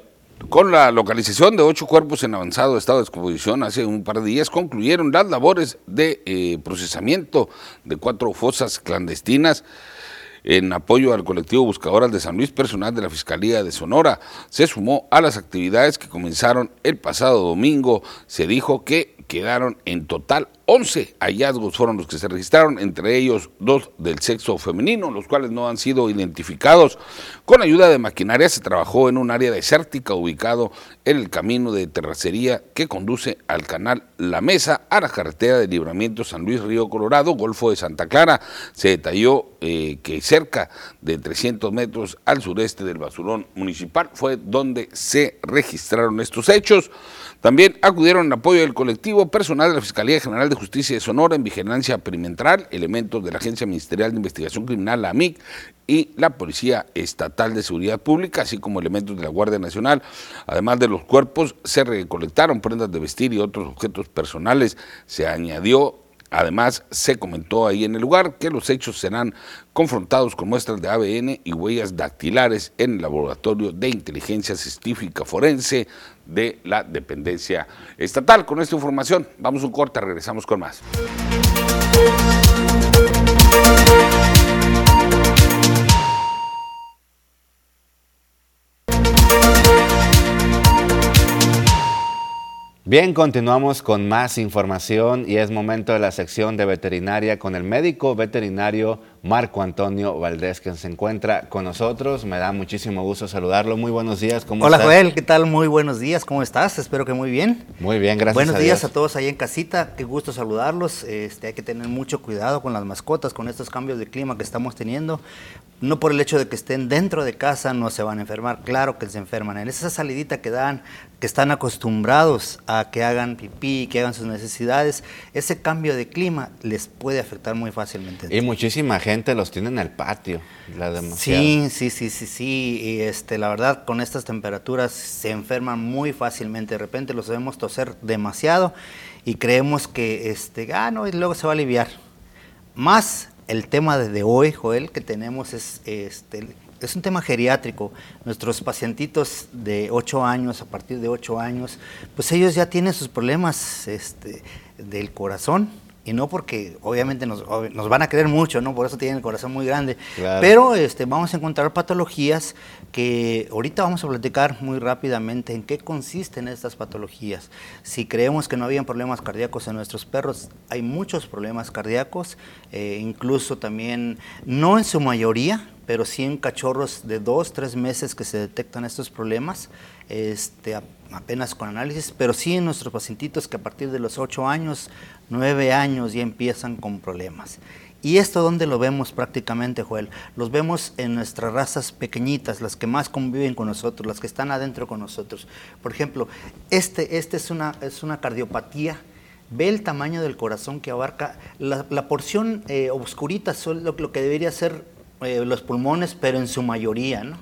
Con la localización de ocho cuerpos en avanzado estado de exposición hace un par de días, concluyeron las labores de eh, procesamiento de cuatro fosas clandestinas en apoyo al colectivo Buscadoras de San Luis, personal de la Fiscalía de Sonora se sumó a las actividades que comenzaron el pasado domingo. Se dijo que quedaron en total 11 hallazgos fueron los que se registraron, entre ellos dos del sexo femenino, los cuales no han sido identificados. Con ayuda de maquinaria se trabajó en un área desértica ubicado en el camino de terracería que conduce al canal La Mesa a la carretera de libramiento San Luis Río Colorado, Golfo de Santa Clara. Se detalló eh, que cerca de 300 metros al sureste del basurón municipal fue donde se registraron estos hechos. También acudieron en apoyo del colectivo personal de la Fiscalía General de Justicia de Sonora en vigilancia perimetral, elementos de la Agencia Ministerial de Investigación Criminal, la AMIC, y la Policía Estatal de Seguridad Pública, así como elementos de la Guardia Nacional. Además de los cuerpos, se recolectaron prendas de vestir y otros objetos personales. Se añadió Además, se comentó ahí en el lugar que los hechos serán confrontados con muestras de ABN y huellas dactilares en el Laboratorio de Inteligencia Científica Forense de la dependencia estatal. Con esta información, vamos un corte, regresamos con más. Bien, continuamos con más información y es momento de la sección de veterinaria con el médico veterinario Marco Antonio Valdés, que se encuentra con nosotros. Me da muchísimo gusto saludarlo. Muy buenos días. ¿cómo Hola Joel, ¿qué tal? Muy buenos días. ¿Cómo estás? Espero que muy bien. Muy bien, gracias. Buenos días a todos ahí en casita. Qué gusto saludarlos. Este, hay que tener mucho cuidado con las mascotas, con estos cambios de clima que estamos teniendo. No por el hecho de que estén dentro de casa no se van a enfermar, claro que se enferman. En esa salidita que dan, que están acostumbrados a que hagan pipí, que hagan sus necesidades, ese cambio de clima les puede afectar muy fácilmente. Y muchísima gente los tiene en el patio, la Sí, sí, sí, sí, sí. Y este, la verdad, con estas temperaturas se enferman muy fácilmente. De repente los vemos toser demasiado y creemos que, este, ah, no, y luego se va a aliviar. Más el tema de hoy, Joel, que tenemos es, este, es un tema geriátrico. Nuestros pacientitos de 8 años, a partir de 8 años, pues ellos ya tienen sus problemas este, del corazón, y no porque obviamente nos, nos, van a querer mucho, ¿no? Por eso tienen el corazón muy grande. Pero este, vamos a encontrar patologías que ahorita vamos a platicar muy rápidamente en qué consisten estas patologías. Si creemos que no habían problemas cardíacos en nuestros perros, hay muchos problemas cardíacos, eh, incluso también, no en su mayoría, pero sí en cachorros de dos, tres meses que se detectan estos problemas. Este, apenas con análisis, pero sí en nuestros pacientitos que a partir de los 8 años, 9 años ya empiezan con problemas. ¿Y esto dónde lo vemos prácticamente, Joel? Los vemos en nuestras razas pequeñitas, las que más conviven con nosotros, las que están adentro con nosotros. Por ejemplo, este, este es, una, es una cardiopatía. Ve el tamaño del corazón que abarca. La, porción eh, obscurita lo, lo, que debería ser eh, los pulmones, pero en su mayoría, ¿no?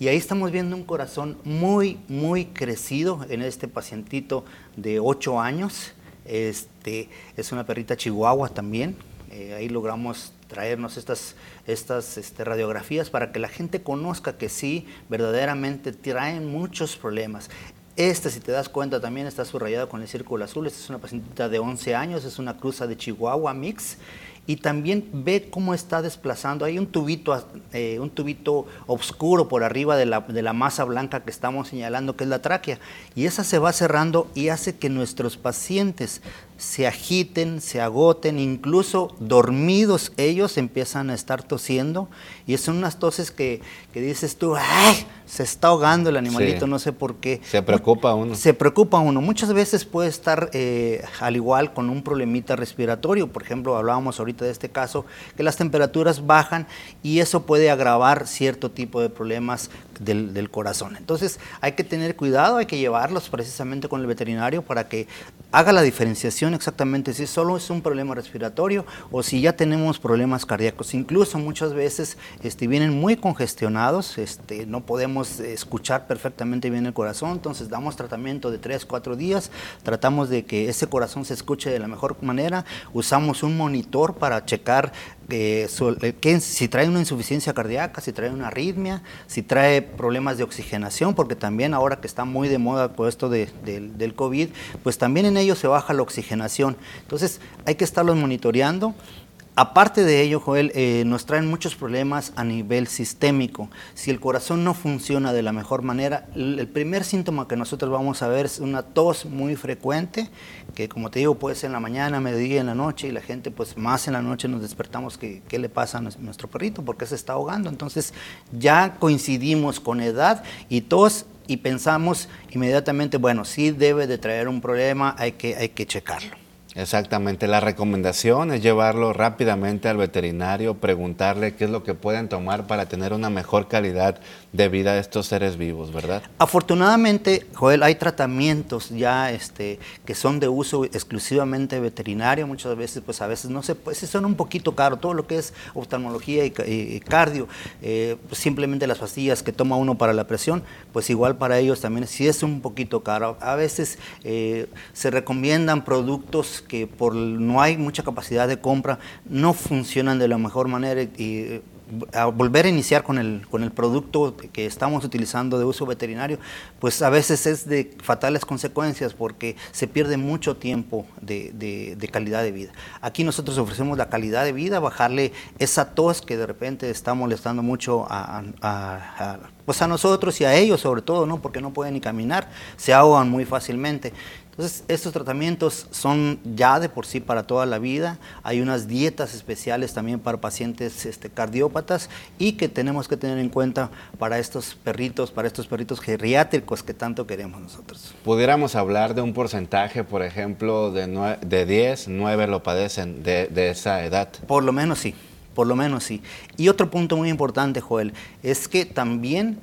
Y ahí estamos viendo un corazón muy, muy crecido en este pacientito de 8 años. Este, es una perrita chihuahua también. Eh, ahí logramos traernos estas, estas este, radiografías para que la gente conozca que sí, verdaderamente traen muchos problemas. Este, si te das cuenta, también está subrayado con el círculo azul. Esta es una pacientita de 11 años, es una cruza de Chihuahua mix y también ve cómo está desplazando. Hay un tubito, eh, un tubito oscuro por arriba de la, de la, masa blanca que estamos señalando, que es la tráquea. Y esa se va cerrando y hace que nuestros pacientes se agiten, se agoten, incluso dormidos ellos empiezan a estar tosiendo y son unas toses que, que dices tú, ¡ay! Se está ahogando el animalito, no sé por qué. Se preocupa uno. Se preocupa uno. Muchas veces puede estar eh, al igual con un problemita respiratorio. Por ejemplo, hablábamos ahorita de este caso, que las temperaturas bajan y eso puede agravar cierto tipo de problemas del, corazón. Entonces hay que tener cuidado, hay que llevarlos precisamente con el veterinario para que haga la diferenciación exactamente si solo es un problema respiratorio o si ya tenemos problemas cardíacos. Incluso muchas veces este, vienen muy congestionados, este, no podemos escuchar perfectamente bien el corazón, entonces damos tratamiento de 3, 4 días, tratamos de que ese corazón se escuche de la mejor manera, usamos un monitor para checar eh, eh, si trae una insuficiencia cardíaca, si trae una arritmia, si trae problemas de oxigenación, porque también ahora que está muy de moda por esto de- del COVID, pues también en ellos se baja la oxigenación. Entonces hay que estarlos monitoreando. Aparte de ello, Joel, eh, nos traen muchos problemas a nivel sistémico. Si el corazón no funciona de la mejor manera, el primer síntoma que nosotros vamos a ver es una tos muy frecuente, que como te digo puede ser en la mañana, mediodía, en la noche, y la gente pues más en la noche nos despertamos que qué le pasa a nues- nuestro perrito, porque se está ahogando. Entonces ya coincidimos con edad y tos y pensamos inmediatamente, bueno, sí debe de traer un problema, hay que, hay que checarlo. Exactamente, la recomendación es llevarlo rápidamente al veterinario, preguntarle qué es lo que pueden tomar para tener una mejor calidad de vida de estos seres vivos, ¿verdad? Afortunadamente, Joel, hay tratamientos ya este, que son de uso exclusivamente veterinario. Muchas veces, pues a veces no se pues son un poquito caros. Todo lo que es oftalmología y, ca- y cardio, eh, pues, simplemente las pastillas que toma uno para la presión, pues igual para ellos también sí es un poquito caro. A veces eh, se recomiendan productos que por no hay mucha capacidad de compra, no funcionan de la mejor manera y, a volver a iniciar con el, con el producto que estamos utilizando de uso veterinario, pues a veces es de fatales consecuencias porque se pierde mucho tiempo de, de- de calidad de vida. Aquí nosotros ofrecemos la calidad de vida, bajarle esa tos que de repente está molestando mucho a, a- a- pues a nosotros y a ellos sobre todo, ¿no? porque no pueden ni caminar, se ahogan muy fácilmente. Entonces, estos tratamientos son ya de por sí para toda la vida. Hay unas dietas especiales también para pacientes este, cardiópatas y que tenemos que tener en cuenta para estos perritos, para estos perritos geriátricos que tanto queremos nosotros. Pudiéramos hablar de un porcentaje, por ejemplo, de, nue- de 10, 9 lo padecen de, de esa edad. Por lo menos sí, por lo menos sí. Y otro punto muy importante, Joel, es que también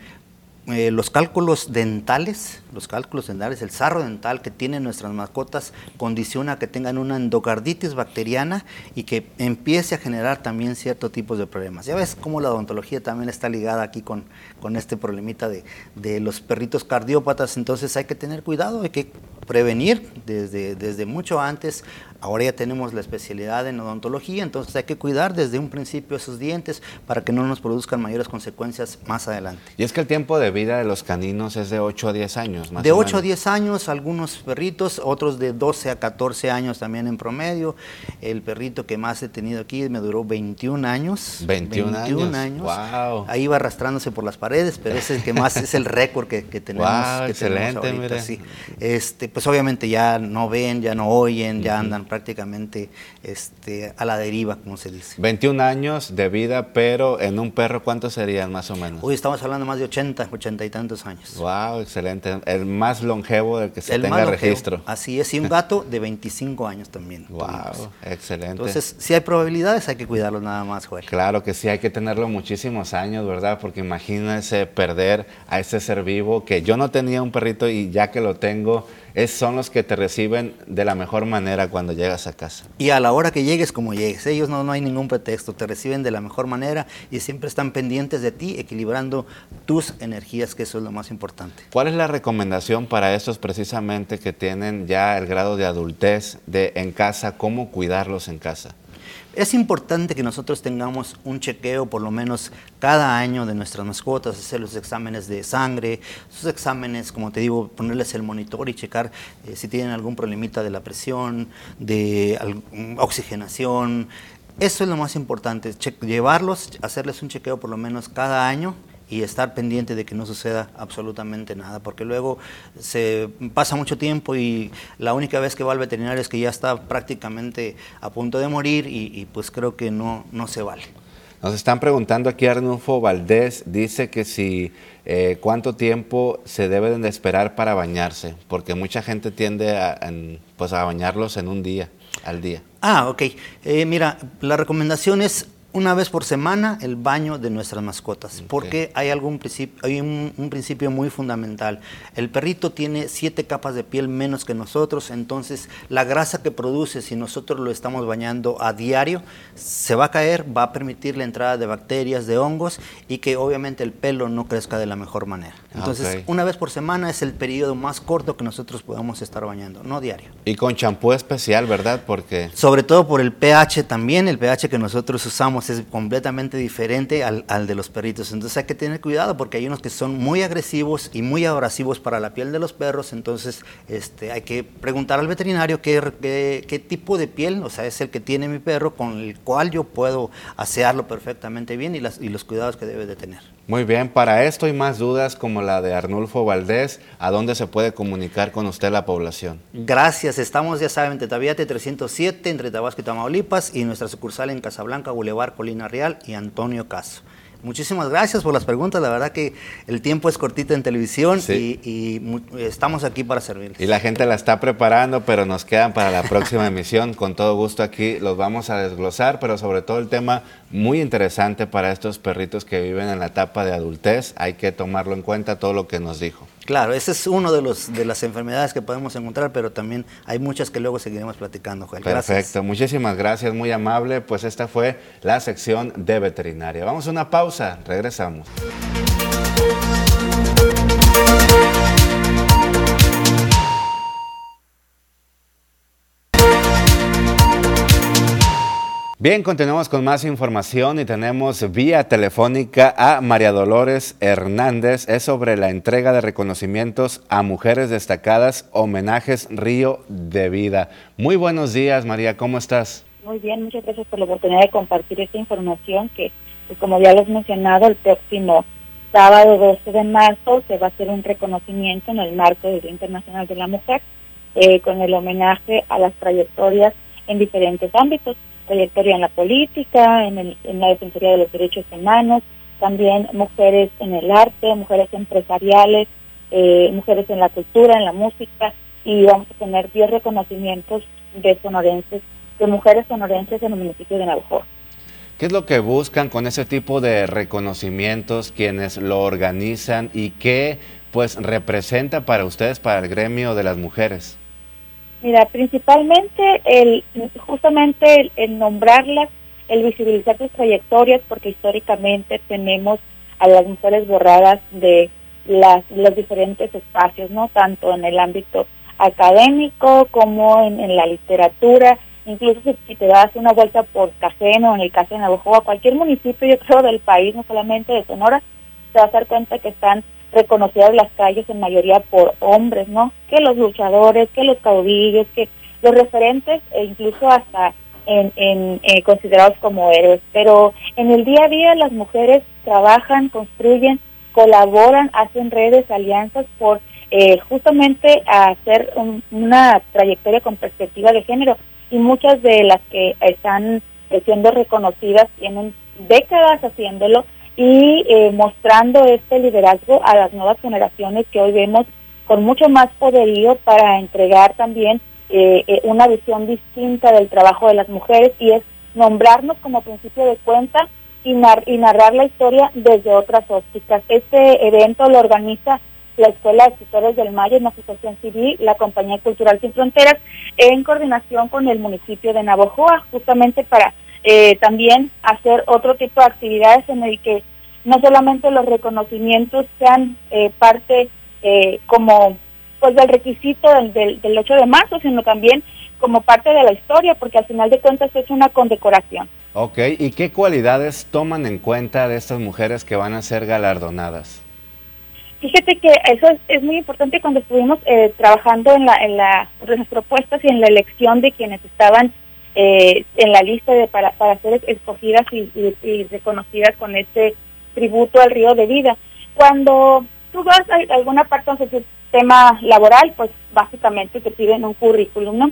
eh, los cálculos dentales, los cálculos dentales, el sarro dental que tienen nuestras mascotas condiciona que tengan una endocarditis bacteriana y que empiece a generar también ciertos tipos de problemas. Ya ves cómo la odontología también está ligada aquí con, con este problemita de, de los perritos cardiópatas, entonces hay que tener cuidado, hay que prevenir desde, desde mucho antes. Ahora ya tenemos la especialidad en odontología, entonces hay que cuidar desde un principio esos dientes para que no nos produzcan mayores consecuencias más adelante. Y es que el tiempo de vida de los caninos es de 8 a 10 años, más De o 8 a menos. 10 años, algunos perritos, otros de 12 a 14 años también en promedio. El perrito que más he tenido aquí me duró 21 años. 21 años. Wow. Ahí va arrastrándose por las paredes, pero ese es el que más es el récord que, que tenemos. Wow, que tenemos excelente, ahorita, sí. Este, pues obviamente ya no ven, ya no oyen, ya andan prácticamente este, a la deriva, como se dice. 21 años de vida, pero en un perro, ¿cuántos serían más o menos? Hoy estamos hablando más de 80, 80 y tantos años. Wow, excelente. El más longevo del que se El tenga registro. Así es, y un gato de 25 años también. Wow, tuvimos. excelente. Entonces, si hay probabilidades, hay que cuidarlos nada más, Joel. Claro que sí, hay que tenerlo muchísimos años, ¿verdad? Porque imagínense perder a ese ser vivo que yo no tenía un perrito y ya que lo tengo, es, son los que te reciben de la mejor manera cuando llegas a casa. Y a la hora que llegues, como llegues, ellos no, no hay ningún pretexto, te reciben de la mejor manera y siempre están pendientes de ti, equilibrando tus energías, que eso es lo más importante. ¿Cuál es la recomendación para estos precisamente que tienen ya el grado de adultez de en casa, cómo cuidarlos en casa? Es importante que nosotros tengamos un chequeo por lo menos cada año de nuestras mascotas, hacer los exámenes de sangre, sus exámenes, como te digo, ponerles el monitor y checar eh, si tienen algún problemita de la presión, de al- oxigenación. Eso es lo más importante, llevarlos, hacerles un chequeo por lo menos cada año y estar pendiente de que no suceda absolutamente nada, porque luego se pasa mucho tiempo y la única vez que va al veterinario es que ya está prácticamente a punto de morir y, y pues creo que no, no se vale. Nos están preguntando aquí Arnulfo Valdés, dice que si eh, cuánto tiempo se deben de esperar para bañarse, porque mucha gente tiende a, en- pues a bañarlos en un día, al día. Ah, ok. Eh, mira, la recomendación es una vez por semana el baño de nuestras mascotas, porque hay algún principio, hay un, un, principio muy fundamental. El perrito tiene siete capas de piel menos que nosotros, entonces la grasa que produce si nosotros lo estamos bañando a diario se va a caer, va a permitir la entrada de bacterias, de hongos y que obviamente el pelo no crezca de la mejor manera. Entonces, Ok. una vez por semana es el periodo más corto que nosotros podamos estar bañando, no diario. Y con champú especial, ¿verdad? Porque Sobre todo por el pH también, el pH que nosotros usamos es completamente diferente al, al de los perritos. Entonces hay que tener cuidado porque hay unos que son muy agresivos y muy abrasivos para la piel de los perros. Entonces este, hay que preguntar al veterinario qué, qué- qué tipo de piel, o sea, es el que tiene mi perro con el cual yo puedo asearlo perfectamente bien y, las, y los cuidados que debe de tener. Muy bien, para esto y más dudas como la de Arnulfo Valdés, ¿a dónde se puede comunicar con usted la población? Gracias, estamos ya saben, Tetaviate 307 entre Tabasco y Tamaulipas y nuestra sucursal en Casablanca, Boulevard, Colina Real y Antonio Caso. Muchísimas gracias por las preguntas, la verdad que el tiempo es cortito en televisión Sí. y, y estamos aquí para servirles. Y la gente la está preparando, pero nos quedan para la próxima emisión. Con todo gusto aquí los vamos a desglosar, pero sobre todo el tema muy interesante para estos perritos que viven en la etapa de adultez. Hay que tomarlo en cuenta todo lo que nos dijo. Claro, ese es uno de, los, de las enfermedades que podemos encontrar, pero también hay muchas que luego seguiremos platicando, Joel. Gracias. Perfecto, muchísimas gracias, muy amable. Pues esta fue la sección de veterinaria. Vamos a una pausa, regresamos. Bien, continuamos con más información y tenemos vía telefónica a María Dolores Hernández. Es sobre la entrega de reconocimientos a mujeres destacadas, homenajes Río de Vida. Muy buenos días, María, ¿cómo estás? Muy bien, muchas gracias por la oportunidad de compartir esta información que, pues, como ya lo has mencionado, el próximo sábado 12 de marzo se va a hacer un reconocimiento en el marco del Día Internacional de la Mujer eh, con el homenaje a las trayectorias en diferentes ámbitos, trayectoria en la política, en, el- en la defensoría de los derechos humanos, también mujeres en el arte, mujeres empresariales, eh, mujeres en la cultura, en la música, y vamos a tener 10 reconocimientos de sonorenses, de mujeres sonorenses en el municipio de Navajo. ¿Qué es lo que buscan con ese tipo de reconocimientos, quienes lo organizan y qué pues representa para ustedes, para el gremio de las mujeres? Mira, principalmente el justamente el, el nombrarlas, el visibilizar sus trayectorias, porque históricamente tenemos a las mujeres borradas de las, los diferentes espacios, no tanto en el ámbito académico como en, en la literatura, incluso si, te das una vuelta por Cajeno, en el caso de Navajo, cualquier municipio, yo creo, del país, no solamente de Sonora, te vas a dar cuenta que están reconocidas las calles en mayoría por hombres, ¿no? Que los luchadores, que los caudillos, que los referentes e incluso hasta en, en, eh, considerados como héroes. Pero en el día a día las mujeres trabajan, construyen, colaboran, hacen redes, alianzas por eh, justamente hacer un- una trayectoria con perspectiva de género y muchas de las que están siendo reconocidas tienen décadas haciéndolo y eh, mostrando este liderazgo a las nuevas generaciones que hoy vemos con mucho más poderío para entregar también eh, eh, una visión distinta del trabajo de las mujeres y es nombrarnos como principio de cuenta y, nar- y narrar la historia desde otras ópticas. Este evento lo organiza la Escuela de Escritores del Mayo, una asociación civil, la Compañía Cultural Sin Fronteras, en coordinación con el municipio de Navojoa, justamente para eh, también hacer otro tipo de actividades en el que no solamente los reconocimientos sean eh, parte eh, como pues del requisito del, del, del 8 de marzo, sino también como parte de la historia, porque al final de cuentas es una condecoración. Ok, ¿y qué cualidades toman en cuenta de estas mujeres que van a ser galardonadas? Fíjate que eso es, es muy importante cuando estuvimos eh, trabajando en, la, en, la, en las propuestas y en la elección de quienes estaban eh, en la lista de para, para ser escogidas y, y, y reconocidas con este tributo al río de vida. Cuando tú vas a alguna parte donde el tema laboral, pues básicamente te piden un currículum, ¿no?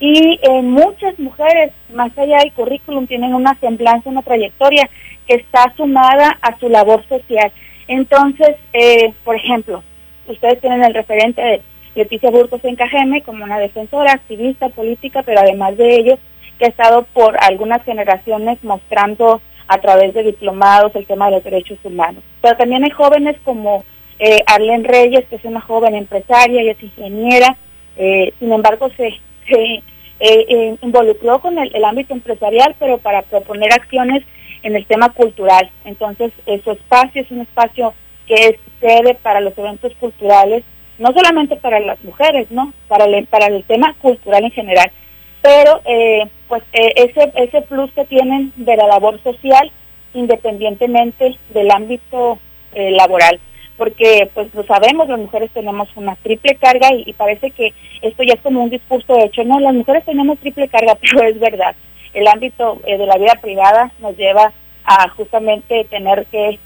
Y eh, muchas mujeres, más allá del currículum, tienen una semblanza, una trayectoria que está sumada a su labor social. Entonces, eh, por ejemplo, ustedes tienen el referente de Leticia Burgos en Cajeme como una defensora, activista, política, pero además de ello, que ha estado por algunas generaciones mostrando a través de diplomados el tema de los derechos humanos. Pero también hay jóvenes como eh, Arlene Reyes, que es una joven empresaria y es ingeniera, eh, sin embargo se, se eh, involucró con el, ámbito empresarial, pero para proponer acciones en el tema cultural. Entonces, su espacio es un espacio que es sede para los eventos culturales, no solamente para las mujeres, ¿no? Para el, para el tema cultural en general. Pero, eh, pues, eh, ese, ese plus que tienen de la labor social, independientemente del ámbito eh, laboral porque pues lo sabemos, las mujeres tenemos una triple carga y, parece que esto ya es como un discurso hecho, no, las mujeres tenemos triple carga, pero es verdad. El ámbito eh, de la vida privada nos lleva a justamente tener que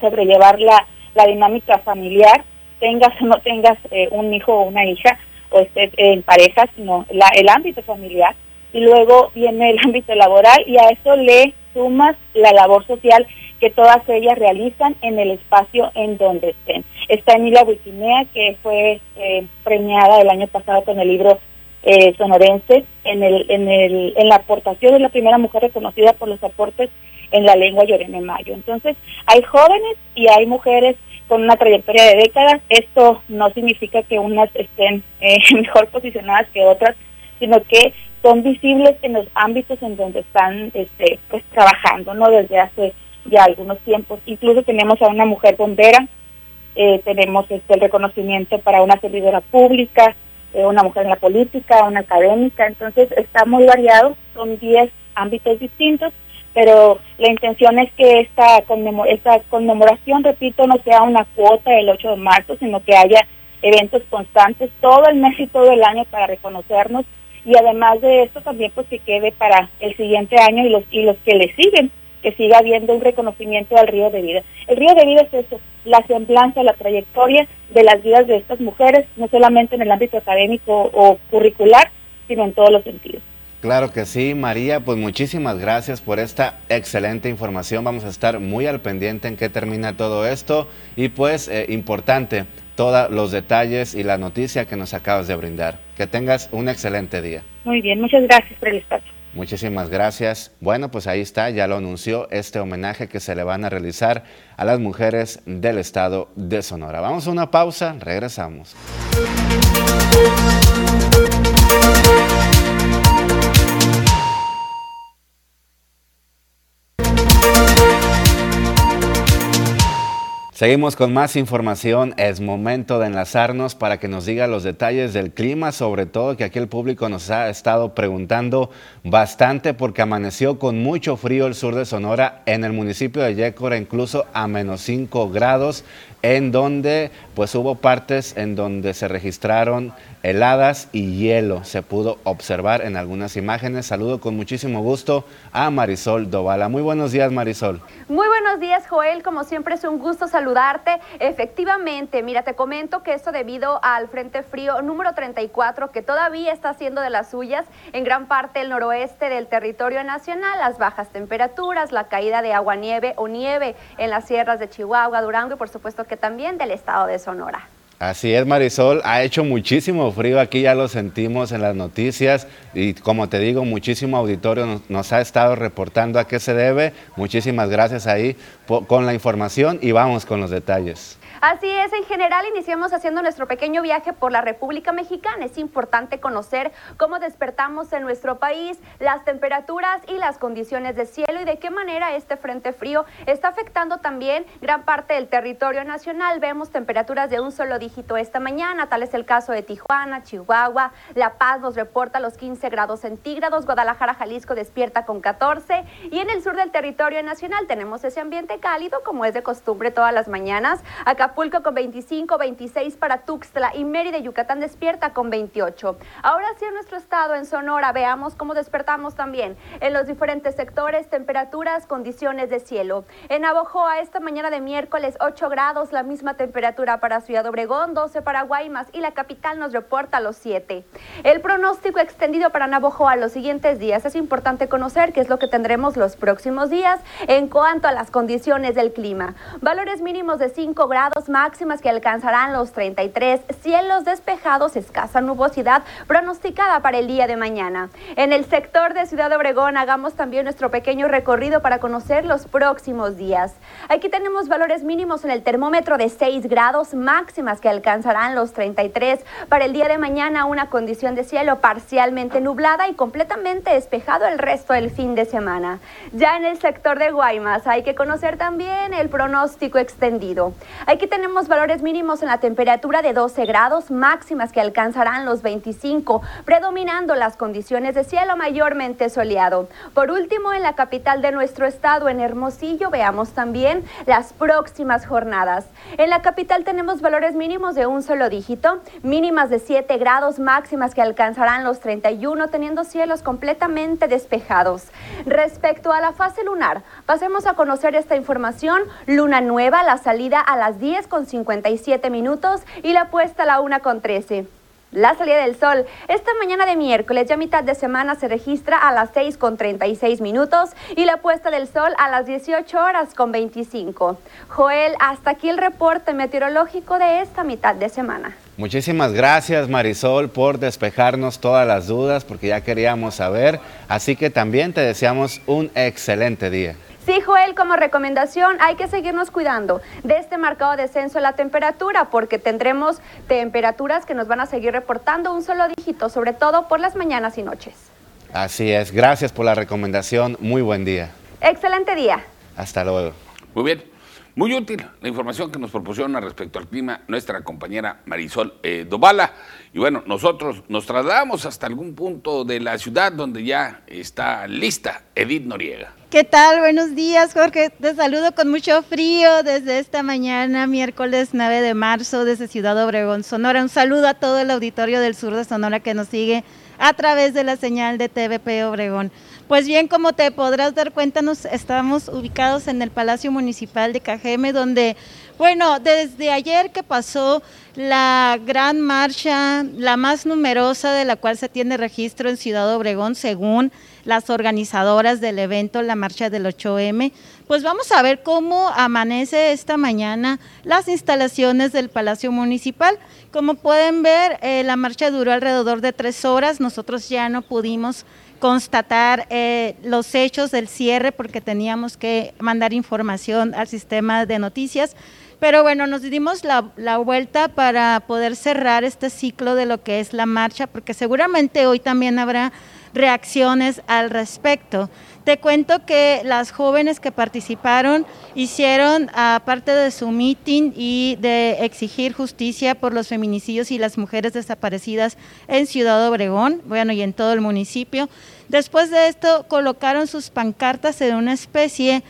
sobrellevar la, la dinámica familiar, tengas o no tengas eh, un hijo o una hija estés en pareja, sino la, el ámbito familiar. Y luego viene el ámbito laboral y a eso le sumas la labor social que todas ellas realizan en el espacio en donde estén. Está Emilia Wikinea, que fue eh, premiada el año pasado con el libro eh, sonorense en, el, en, el, en la aportación, es la primera mujer reconocida por los aportes en la lengua Yoreme Mayo. Entonces, hay jóvenes y hay mujeres con una trayectoria de décadas. Esto no significa que unas estén eh, mejor posicionadas que otras, sino que son visibles en los ámbitos en donde están este, pues trabajando, ¿no? Desde hace ya algunos tiempos. Incluso tenemos a una mujer bombera, eh, tenemos este, el reconocimiento para una servidora pública, eh, una mujer en la política, una académica, entonces está muy variado, son 10 ámbitos distintos, pero la intención es que esta, esta conmemoración, repito, no sea una cuota del 8 de marzo, sino que haya eventos constantes todo el mes y todo el año para reconocernos y además de esto también pues que quede para el siguiente año y los y los que le siguen que siga habiendo un reconocimiento al río de vida. El río de vida es eso, la semblanza, la trayectoria de las vidas de estas mujeres, no solamente en el ámbito académico o curricular, sino en todos los sentidos. Claro que sí, María, pues muchísimas gracias por esta excelente información. Vamos a estar muy al pendiente en qué termina todo esto y pues eh, importante, todos los detalles y la noticia que nos acabas de brindar. Que tengas un excelente día. Muy bien, muchas gracias por el espacio. Muchísimas gracias. Bueno, pues ahí está, ya lo anunció este homenaje que se le van a realizar a las mujeres del estado de Sonora. Vamos a una pausa, regresamos. Seguimos con más información. Es momento de enlazarnos para que nos diga los detalles del clima, sobre todo que aquí el público nos ha estado preguntando bastante porque amaneció con mucho frío el sur de Sonora, en el municipio de Yécora incluso a menos 5 grados en donde pues hubo partes en donde se registraron heladas y hielo. Se pudo observar en algunas imágenes. Saludo con muchísimo gusto a Marisol Dovala. Muy buenos días, Marisol. Muy buenos días, Joel. Como siempre es un gusto saludarte. Efectivamente, mira, te comento que esto debido al Frente Frío número 34, que todavía está haciendo de las suyas en gran parte del noroeste del territorio nacional, las bajas temperaturas, la caída de agua nieve o nieve en las sierras de Chihuahua, Durango y por supuesto que también del estado de Sonora. Así es, Marisol. Ha hecho muchísimo frío aquí, ya lo sentimos en las noticias y como te digo, muchísimo auditorio nos, ha estado reportando a qué se debe. Muchísimas gracias ahí con la información y vamos con los detalles. Así es, en general iniciamos haciendo nuestro pequeño viaje por la República Mexicana. Es importante conocer cómo despertamos en nuestro país, las temperaturas y las condiciones de cielo y de qué manera este frente frío está afectando también gran parte del territorio nacional. Vemos temperaturas de un solo dígito esta mañana, tal es el caso de Tijuana, Chihuahua, La Paz nos reporta los 15 grados centígrados, Guadalajara, Jalisco despierta con 14 y en el sur del territorio nacional tenemos ese ambiente cálido como es de costumbre todas las mañanas. Acapulco con 25, 26 para Tuxtla y Mérida, Yucatán despierta con 28. Ahora sí en nuestro estado, en Sonora, veamos cómo despertamos también en los diferentes sectores, temperaturas, condiciones de cielo. En Abojoa, esta mañana de miércoles, 8 grados, la misma temperatura para Ciudad Obregón, 12 para Guaymas y la capital nos reporta los 7. El pronóstico extendido para Navojoa los siguientes días. Es importante conocer qué es lo que tendremos los próximos días en cuanto a las condiciones del clima. Valores mínimos de 5 grados máximas que alcanzarán los 33, cielos despejados, escasa nubosidad pronosticada para el día de mañana. En el sector de Ciudad Obregón hagamos también nuestro pequeño recorrido para conocer los próximos días. Aquí tenemos valores mínimos en el termómetro de 6 grados, máximas que alcanzarán los 33. Para el día de mañana una condición de cielo parcialmente nublada y completamente despejado el resto del fin de semana. Ya en el sector de Guaymas hay que conocer también el pronóstico extendido. Aquí tenemos valores mínimos en la temperatura de 12 grados, máximas que alcanzarán los 25, predominando las condiciones de cielo mayormente soleado. Por último, en la capital de nuestro estado, en Hermosillo, veamos también las próximas jornadas. En la capital tenemos valores mínimos de un solo dígito, mínimas de 7 grados, máximas que alcanzarán los 31, teniendo cielos completamente despejados. Respecto a la fase lunar, pasemos a conocer esta información. Luna nueva, la salida a las 10 con 57 minutos y la puesta a la 1 con 13. La salida del sol esta mañana de miércoles, ya mitad de semana, se registra a las 6 con 36 minutos y la puesta del sol a las 18 horas con 25. Joel, hasta aquí el reporte meteorológico de esta mitad de semana. Muchísimas gracias Marisol por despejarnos todas las dudas porque ya queríamos saber, así que también te deseamos un excelente día. Sí, Joel, como recomendación hay que seguirnos cuidando de este marcado descenso de la temperatura porque tendremos temperaturas que nos van a seguir reportando un solo dígito, sobre todo por las mañanas y noches. Así es, gracias por la recomendación, muy buen día. Excelente día. Hasta luego. Muy bien. Muy útil la información que nos proporciona respecto al clima nuestra compañera Marisol eh, Dovala. Y bueno, nosotros nos trasladamos hasta algún punto de la ciudad donde ya está lista Edith Noriega. ¿Qué tal? Buenos días, Jorge. Te saludo con mucho frío desde esta mañana, miércoles 9 de marzo, desde Ciudad Obregón, Sonora. Un saludo a todo el auditorio del sur de Sonora que nos sigue a través de la señal de TVP Obregón. Pues bien, como te podrás dar cuenta, nos estamos ubicados en el Palacio Municipal de Cajeme, donde, bueno, desde ayer que pasó la gran marcha, la más numerosa de la cual se tiene registro en Ciudad Obregón, según las organizadoras del evento, la marcha del 8M, pues vamos a ver cómo amanece esta mañana las instalaciones del Palacio Municipal. Como pueden ver, eh, la marcha duró alrededor de tres horas, nosotros ya no pudimos constatar eh, los hechos del cierre porque teníamos que mandar información al sistema de noticias. Pero bueno, nos dimos la, la, vuelta para poder cerrar este ciclo de lo que es la marcha, porque seguramente hoy también habrá reacciones al respecto. Te cuento que las jóvenes que participaron hicieron, aparte de su meeting y de exigir justicia por los feminicidios y las mujeres desaparecidas en Ciudad Obregón, bueno, y en todo el municipio, después de esto colocaron sus pancartas en una especie de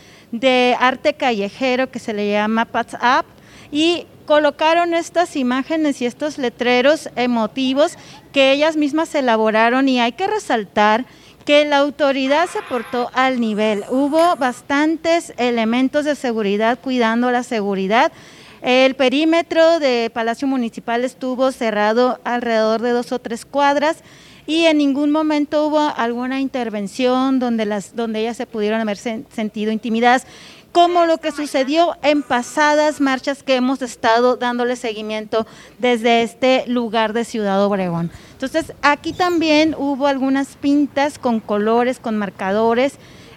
arte callejero que se le llama Pats Up y colocaron estas imágenes y estos letreros emotivos que ellas mismas elaboraron y hay que resaltar que la autoridad se portó al nivel. Hubo bastantes elementos de seguridad cuidando la seguridad. El perímetro de Palacio Municipal estuvo cerrado alrededor de dos o tres cuadras y en ningún momento hubo alguna intervención donde, las, donde ellas se pudieron haber sentido intimidadas como lo que sucedió en pasadas marchas que hemos estado dándole seguimiento desde este lugar de Ciudad Obregón. Entonces, aquí también hubo algunas pintas con colores, con marcadores,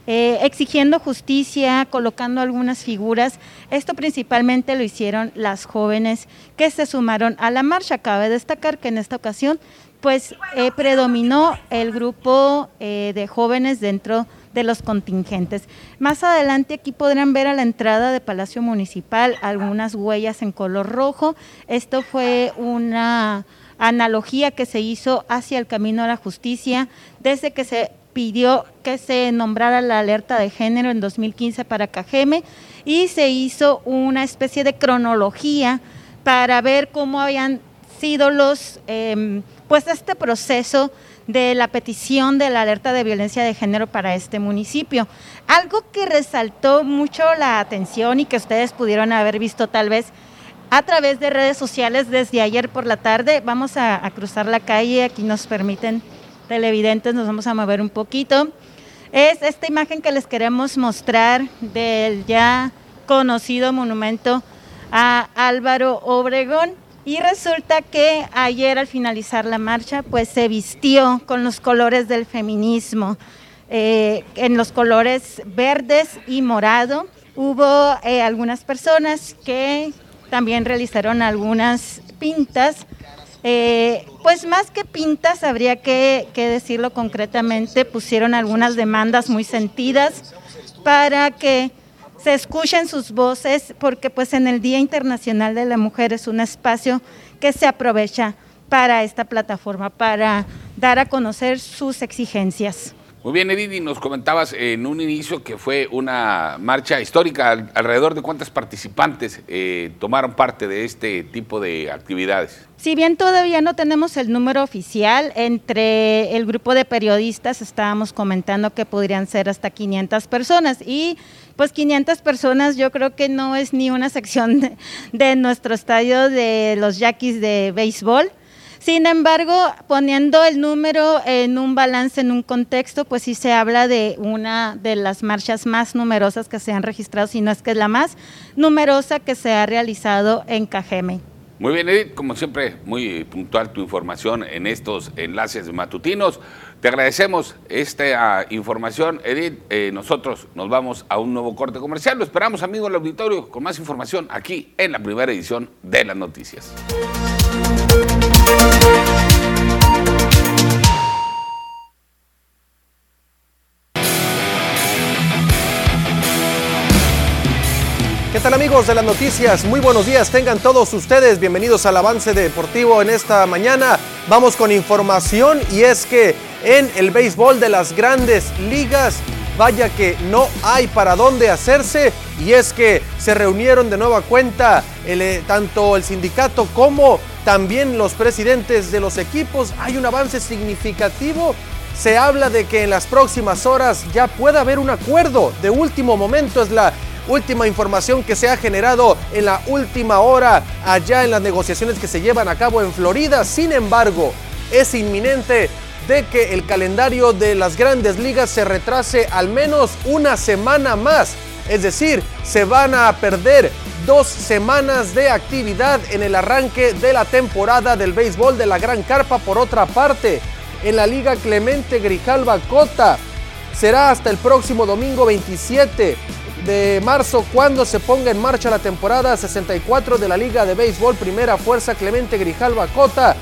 eh, exigiendo justicia, colocando algunas figuras. Esto principalmente lo hicieron las jóvenes que se sumaron a la marcha. Cabe destacar que en esta ocasión, pues, eh, predominó el grupo eh, de jóvenes dentro de los contingentes. Más adelante aquí podrán ver a la entrada de Palacio Municipal algunas huellas en color rojo. Esto fue una analogía que se hizo hacia el camino a la justicia desde que se pidió que se nombrara la alerta de género en 2015 para Cajeme y se hizo una especie de cronología para ver cómo habían sido los, em, pues este proceso de la petición de la alerta de violencia de género para este municipio. Algo que resaltó mucho la atención y que ustedes pudieron haber visto tal vez a través de redes sociales desde ayer por la tarde. Vamos a, cruzar la calle, aquí nos permiten televidentes, nos vamos a mover un poquito. Es esta imagen que les queremos mostrar del ya conocido monumento a Álvaro Obregón. Y resulta que ayer al finalizar la marcha, pues se vistió con los colores del feminismo, eh, en los colores verdes y morado. Hubo eh, algunas personas que también realizaron algunas pintas. Eh, pues más que pintas, habría que, que decirlo concretamente, pusieron algunas demandas muy sentidas para que se escuchen sus voces, porque pues en el Día Internacional de la Mujer es un espacio que se aprovecha para esta plataforma, para dar a conocer sus exigencias. Muy bien, Edith, nos comentabas en un inicio que fue una marcha histórica. ¿Alrededor de cuántas participantes eh, tomaron parte de este tipo de actividades? Si bien todavía no tenemos el número oficial, entre el grupo de periodistas estábamos comentando que podrían ser hasta 500 personas y pues 500 personas yo creo que no es ni una sección de, nuestro estadio de los Yaquis de béisbol. Sin embargo, poniendo el número en un balance, en un contexto, pues sí se habla de una de las marchas más numerosas que se han registrado, si no es que es la más numerosa que se ha realizado en Cajeme. Muy bien, Edith, como siempre, muy puntual tu información en estos enlaces matutinos. Te agradecemos esta información, Edith. Eh, nosotros nos vamos a un nuevo corte comercial. Lo esperamos, amigos del auditorio, con más información aquí en la primera edición de las noticias. ¿Qué tal amigos de las noticias? Muy buenos días, tengan todos ustedes bienvenidos al avance deportivo en esta mañana. Vamos con información y es que en el béisbol de las grandes ligas, vaya que no hay para dónde hacerse y es que se reunieron de nueva cuenta eh, tanto el sindicato como también los presidentes de los equipos. Hay un avance significativo. Se habla de que en las próximas horas ya pueda haber un acuerdo de último momento. Es la última información que se ha generado en la última hora allá en las negociaciones que se llevan a cabo en Florida. Sin embargo, es inminente de que el calendario de las grandes ligas se retrase al menos una semana más. Es decir, se van a perder dos semanas de actividad en el arranque de la temporada del béisbol de la Gran Carpa. Por otra parte, en la Liga Clemente Grijalva Cota será hasta el próximo domingo 27 de marzo cuando se ponga en marcha la temporada 64 de la Liga de Béisbol Primera Fuerza Clemente Grijalva Cota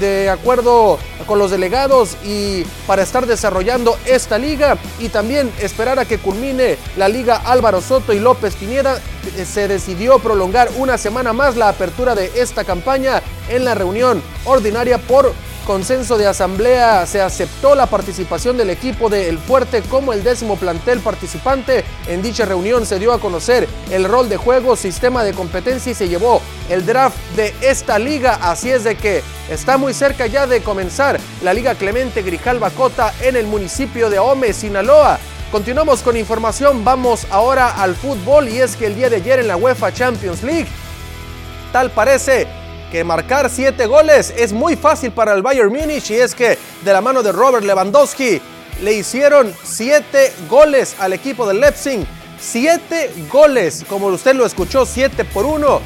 de acuerdo con los delegados y para estar desarrollando esta liga y también esperar a que culmine la liga Álvaro Soto y López Piñeda. Se decidió prolongar una semana más la apertura de esta campaña en la reunión ordinaria por consenso de asamblea se aceptó la participación del equipo de El Fuerte como el décimo plantel participante. En dicha reunión se dio a conocer el rol de juego, sistema de competencia y se llevó el draft de esta liga. Así es de que está muy cerca ya de comenzar la Liga Clemente Grijalva Cota en el municipio de Ome, Sinaloa. Continuamos con información, vamos ahora al fútbol y es que el día de ayer en la UEFA Champions League, tal parece que marcar siete goles es muy fácil para el Bayern Múnich y es que de la mano de Robert Lewandowski le hicieron siete goles al equipo del Leipzig. Siete goles, como usted lo escuchó, siete por uno.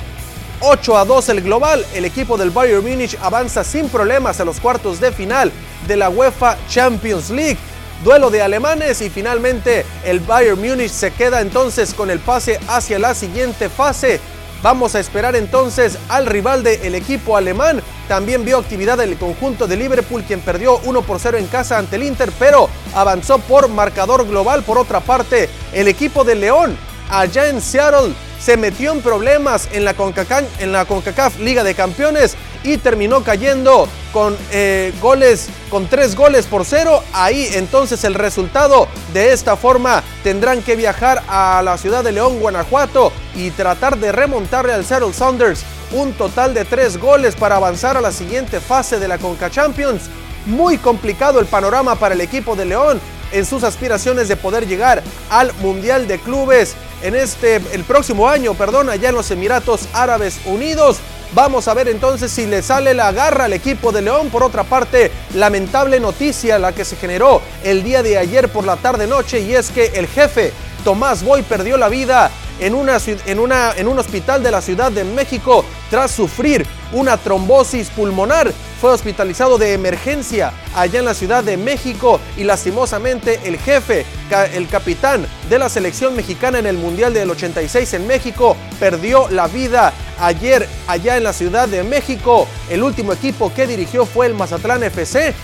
8 a 2 el global, el equipo del Bayern Múnich avanza sin problemas a los cuartos de final de la UEFA Champions League. Duelo de alemanes y finalmente el Bayern Múnich se queda entonces con el pase hacia la siguiente fase Vamos a esperar entonces al rival del equipo alemán. También vio actividad el conjunto de Liverpool, quien perdió 1 por 0 en casa ante el Inter, pero avanzó por marcador global. Por otra parte, el equipo de León, allá en Seattle, se metió en problemas en la CONCACAF Liga de Campeones y terminó cayendo con eh, goles, con tres goles por cero. Ahí entonces el resultado de esta forma tendrán que viajar a la ciudad de León, Guanajuato y tratar de remontarle al Seattle Sounders un total de tres goles para avanzar a la siguiente fase de la Conca Champions. Muy complicado el panorama para el equipo de León en sus aspiraciones de poder llegar al Mundial de Clubes en este el próximo año, perdón, allá en los Emiratos Árabes Unidos. Vamos a ver entonces si le sale la garra al equipo de León. Por otra parte, lamentable noticia la que se generó el día de ayer por la tarde noche y es que el jefe Tomás Boy perdió la vida en, una, en, una, en un hospital de la Ciudad de México tras sufrir una trombosis pulmonar. Fue hospitalizado de emergencia allá en la Ciudad de México y lastimosamente el jefe, el capitán de la selección mexicana en el Mundial del 86 en México, perdió la vida ayer allá en la Ciudad de México. El último equipo que dirigió fue el Mazatlán FC.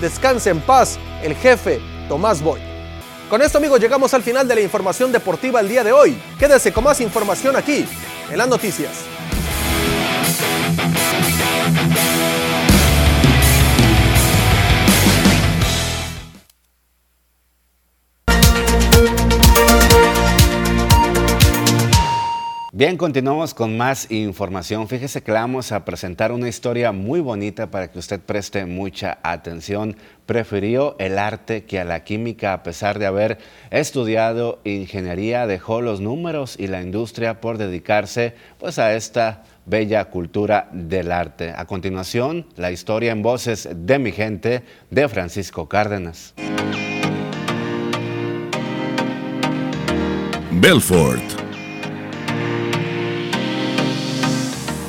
Descanse en paz el jefe Tomás Boy. Con esto amigos llegamos al final de la información deportiva el día de hoy. Quédese con más información aquí en las noticias. Bien, continuamos con más información. Fíjese que vamos a presentar una historia muy bonita para que usted preste mucha atención. Prefirió el arte que a la química a pesar de haber estudiado ingeniería, dejó los números y la industria por dedicarse pues a esta bella cultura del arte. A continuación, la historia en voces de mi gente de Francisco Cárdenas. Belfort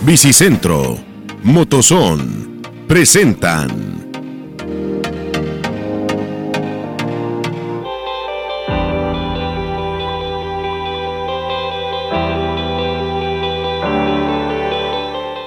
Bicicentro, Motozón, presentan.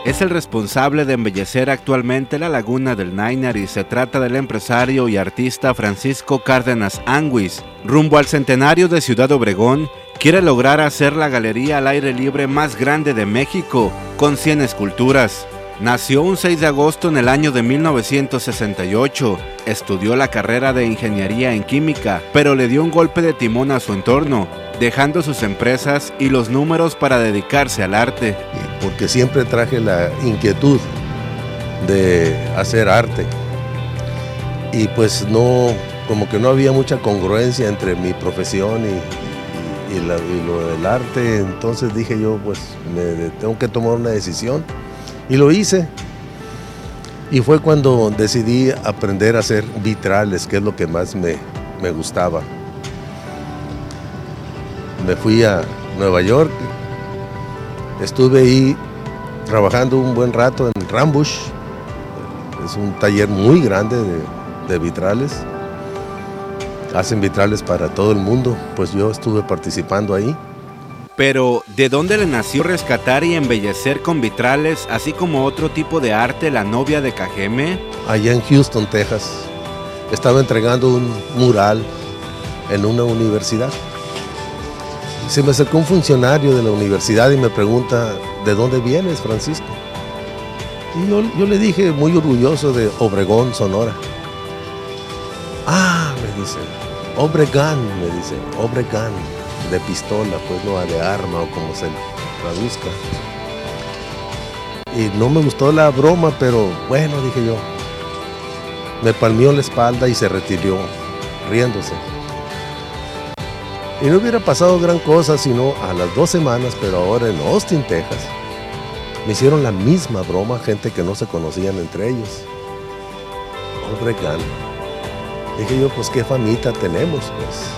Es el responsable de embellecer actualmente la laguna del Nainer y se trata del empresario y artista Francisco Cárdenas Anguis. Rumbo al centenario de Ciudad Obregón, quiere lograr hacer la galería al aire libre más grande de México, con 100 esculturas. Nació un 6 de agosto en el año de 1968. Estudió la carrera de ingeniería en química, pero le dio un golpe de timón a su entorno, dejando sus empresas y los números para dedicarse al arte. Porque siempre traje la inquietud de hacer arte. Y pues no, como que no había mucha congruencia entre mi profesión y, y, lo del arte, entonces dije yo, pues me, tengo que tomar una decisión. Y lo hice. Y fue cuando decidí aprender a hacer vitrales, que es lo que más me, me gustaba. Me fui a Nueva York, estuve ahí trabajando un buen rato en Rambush, es un taller muy grande de, de vitrales hacen vitrales para todo el mundo, pues yo estuve participando ahí. Pero, ¿de dónde le nació rescatar y embellecer con vitrales, así como otro tipo de arte, la novia de Cajeme? Allá en Houston, Texas. Estaba entregando un mural en una universidad. Se me acercó un funcionario de la universidad y me pregunta, ¿de dónde vienes, Francisco? Y yo, yo le dije, muy orgulloso, de Obregón, Sonora. Ah, me dice, Obregan, me dice, Obregan, de pistola, pues no de arma o como se traduzca. Y no me gustó la broma, pero bueno, dije yo. Me palmió la espalda y se retiró, riéndose. Y no hubiera pasado gran cosa sino a las dos semanas, pero ahora en Austin, Texas, me hicieron la misma broma, gente que no se conocían entre ellos. Obregan. Dije yo, pues qué famita tenemos, pues.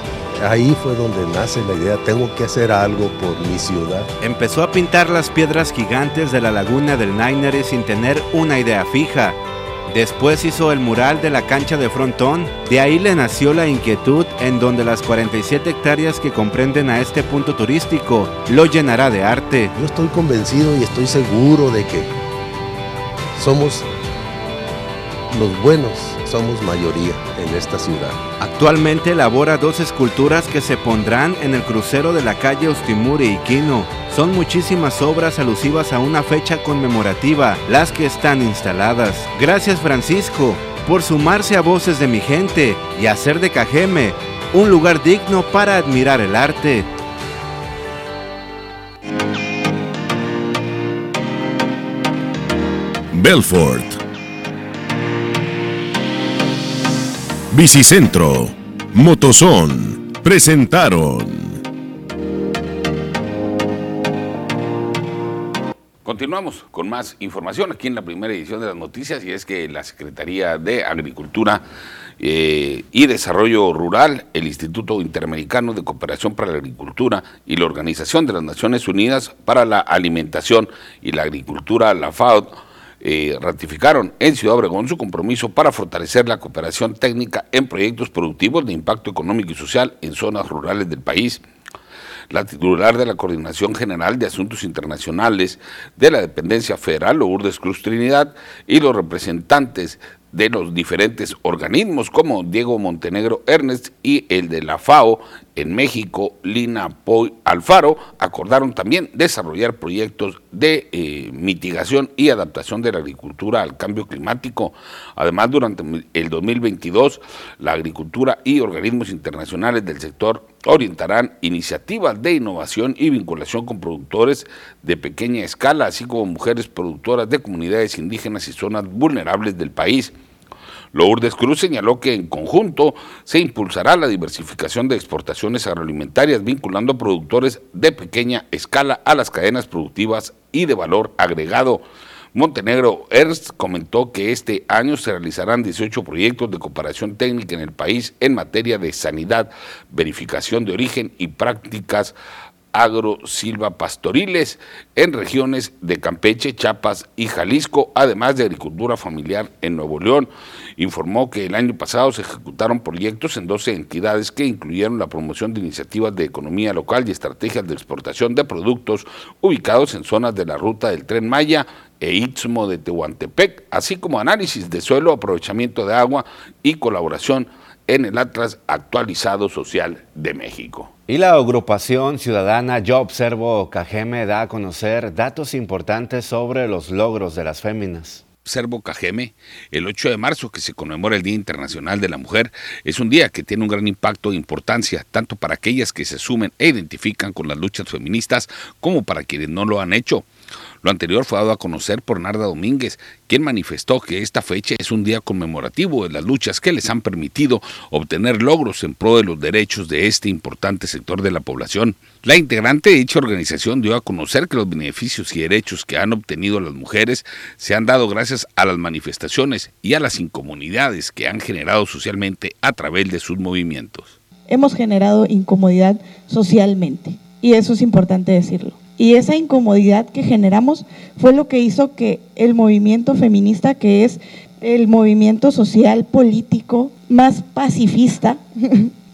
Ahí fue donde nace la idea, tengo que hacer algo por mi ciudad. Empezó a pintar las piedras gigantes de la laguna del Nainere sin tener una idea fija. Después hizo el mural de la cancha de frontón, de ahí le nació la inquietud en donde las 47 hectáreas que comprenden a este punto turístico lo llenará de arte. Yo estoy convencido y estoy seguro de que somos los buenos somos mayoría en esta ciudad. Actualmente elabora dos esculturas que se pondrán en el crucero de la calle Ostimuri y Quino. Son muchísimas obras alusivas a una fecha conmemorativa las que están instaladas. Gracias Francisco por sumarse a Voces de mi gente y hacer de Cajeme un lugar digno para admirar el arte. Belfort Bicicentro, Motozón, presentaron. Continuamos con más información aquí en la primera edición de las noticias y es que la Secretaría de Agricultura eh, y Desarrollo Rural, el Instituto Interamericano de Cooperación para la Agricultura y la Organización de las Naciones Unidas para la Alimentación y la Agricultura, la FAO, eh, ratificaron en Ciudad Obregón su compromiso para fortalecer la cooperación técnica en proyectos productivos de impacto económico y social en zonas rurales del país. La titular de la Coordinación General de Asuntos Internacionales de la Dependencia Federal, Lourdes Cruz Trinidad, y los representantes de los diferentes organismos como Diego Montenegro Ernest y el de la FAO en México, Lina Poy Alfaro, acordaron también desarrollar proyectos de eh, mitigación y adaptación de la agricultura al cambio climático. Además, durante el 2022, la agricultura y organismos internacionales del sector orientarán iniciativas de innovación y vinculación con productores de pequeña escala, así como mujeres productoras de comunidades indígenas y zonas vulnerables del país. Lourdes Cruz señaló que en conjunto se impulsará la diversificación de exportaciones agroalimentarias vinculando productores de pequeña escala a las cadenas productivas y de valor agregado. Montenegro Ernst comentó que este año se realizarán 18 proyectos de cooperación técnica en el país en materia de sanidad, verificación de origen y prácticas agro-silva-pastoriles en regiones de Campeche, Chiapas y Jalisco, además de agricultura familiar en Nuevo León. Informó que el año pasado se ejecutaron proyectos en 12 entidades que incluyeron la promoción de iniciativas de economía local y estrategias de exportación de productos ubicados en zonas de la ruta del Tren Maya e Istmo de Tehuantepec, así como análisis de suelo, aprovechamiento de agua y colaboración en el Atlas Actualizado Social de México. Y la agrupación ciudadana Yo Observo Cajeme da a conocer datos importantes sobre los logros de las féminas. Observo Cajeme, el 8 de marzo que se conmemora el Día Internacional de la Mujer, es un día que tiene un gran impacto e importancia, tanto para aquellas que se sumen e identifican con las luchas feministas como para quienes no lo han hecho. Lo anterior fue dado a conocer por Narda Domínguez, quien manifestó que esta fecha es un día conmemorativo de las luchas que les han permitido obtener logros en pro de los derechos de este importante sector de la población. La integrante de dicha organización dio a conocer que los beneficios y derechos que han obtenido las mujeres se han dado gracias a las manifestaciones y a las incomunidades que han generado socialmente a través de sus movimientos. Hemos generado incomodidad socialmente y eso es importante decirlo. Y esa incomodidad que generamos fue lo que hizo que el movimiento feminista, que es el movimiento social político más pacifista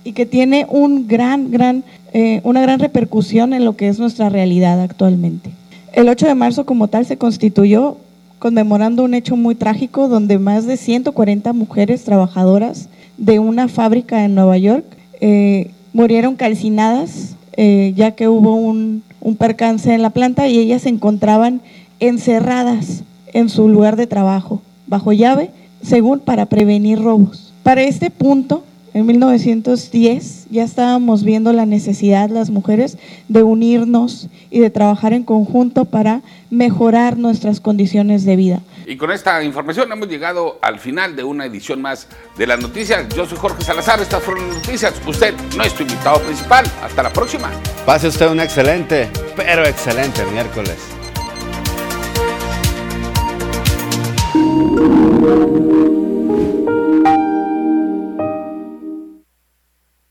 y que tiene un gran, gran, eh, una gran repercusión en lo que es nuestra realidad actualmente. El 8 de marzo como tal se constituyó conmemorando un hecho muy trágico donde más de 140 mujeres trabajadoras de una fábrica en Nueva York eh, murieron calcinadas eh, ya que hubo un, un percance en la planta y ellas se encontraban encerradas en su lugar de trabajo, bajo llave, según para prevenir robos. Para este punto, en 1910 ya estábamos viendo la necesidad las mujeres de unirnos y de trabajar en conjunto para mejorar nuestras condiciones de vida. Y con esta información hemos llegado al final de una edición más de las noticias. Yo soy Jorge Salazar, estas fueron las noticias. Usted, nuestro invitado principal. Hasta la próxima. Pase usted un excelente, pero excelente miércoles.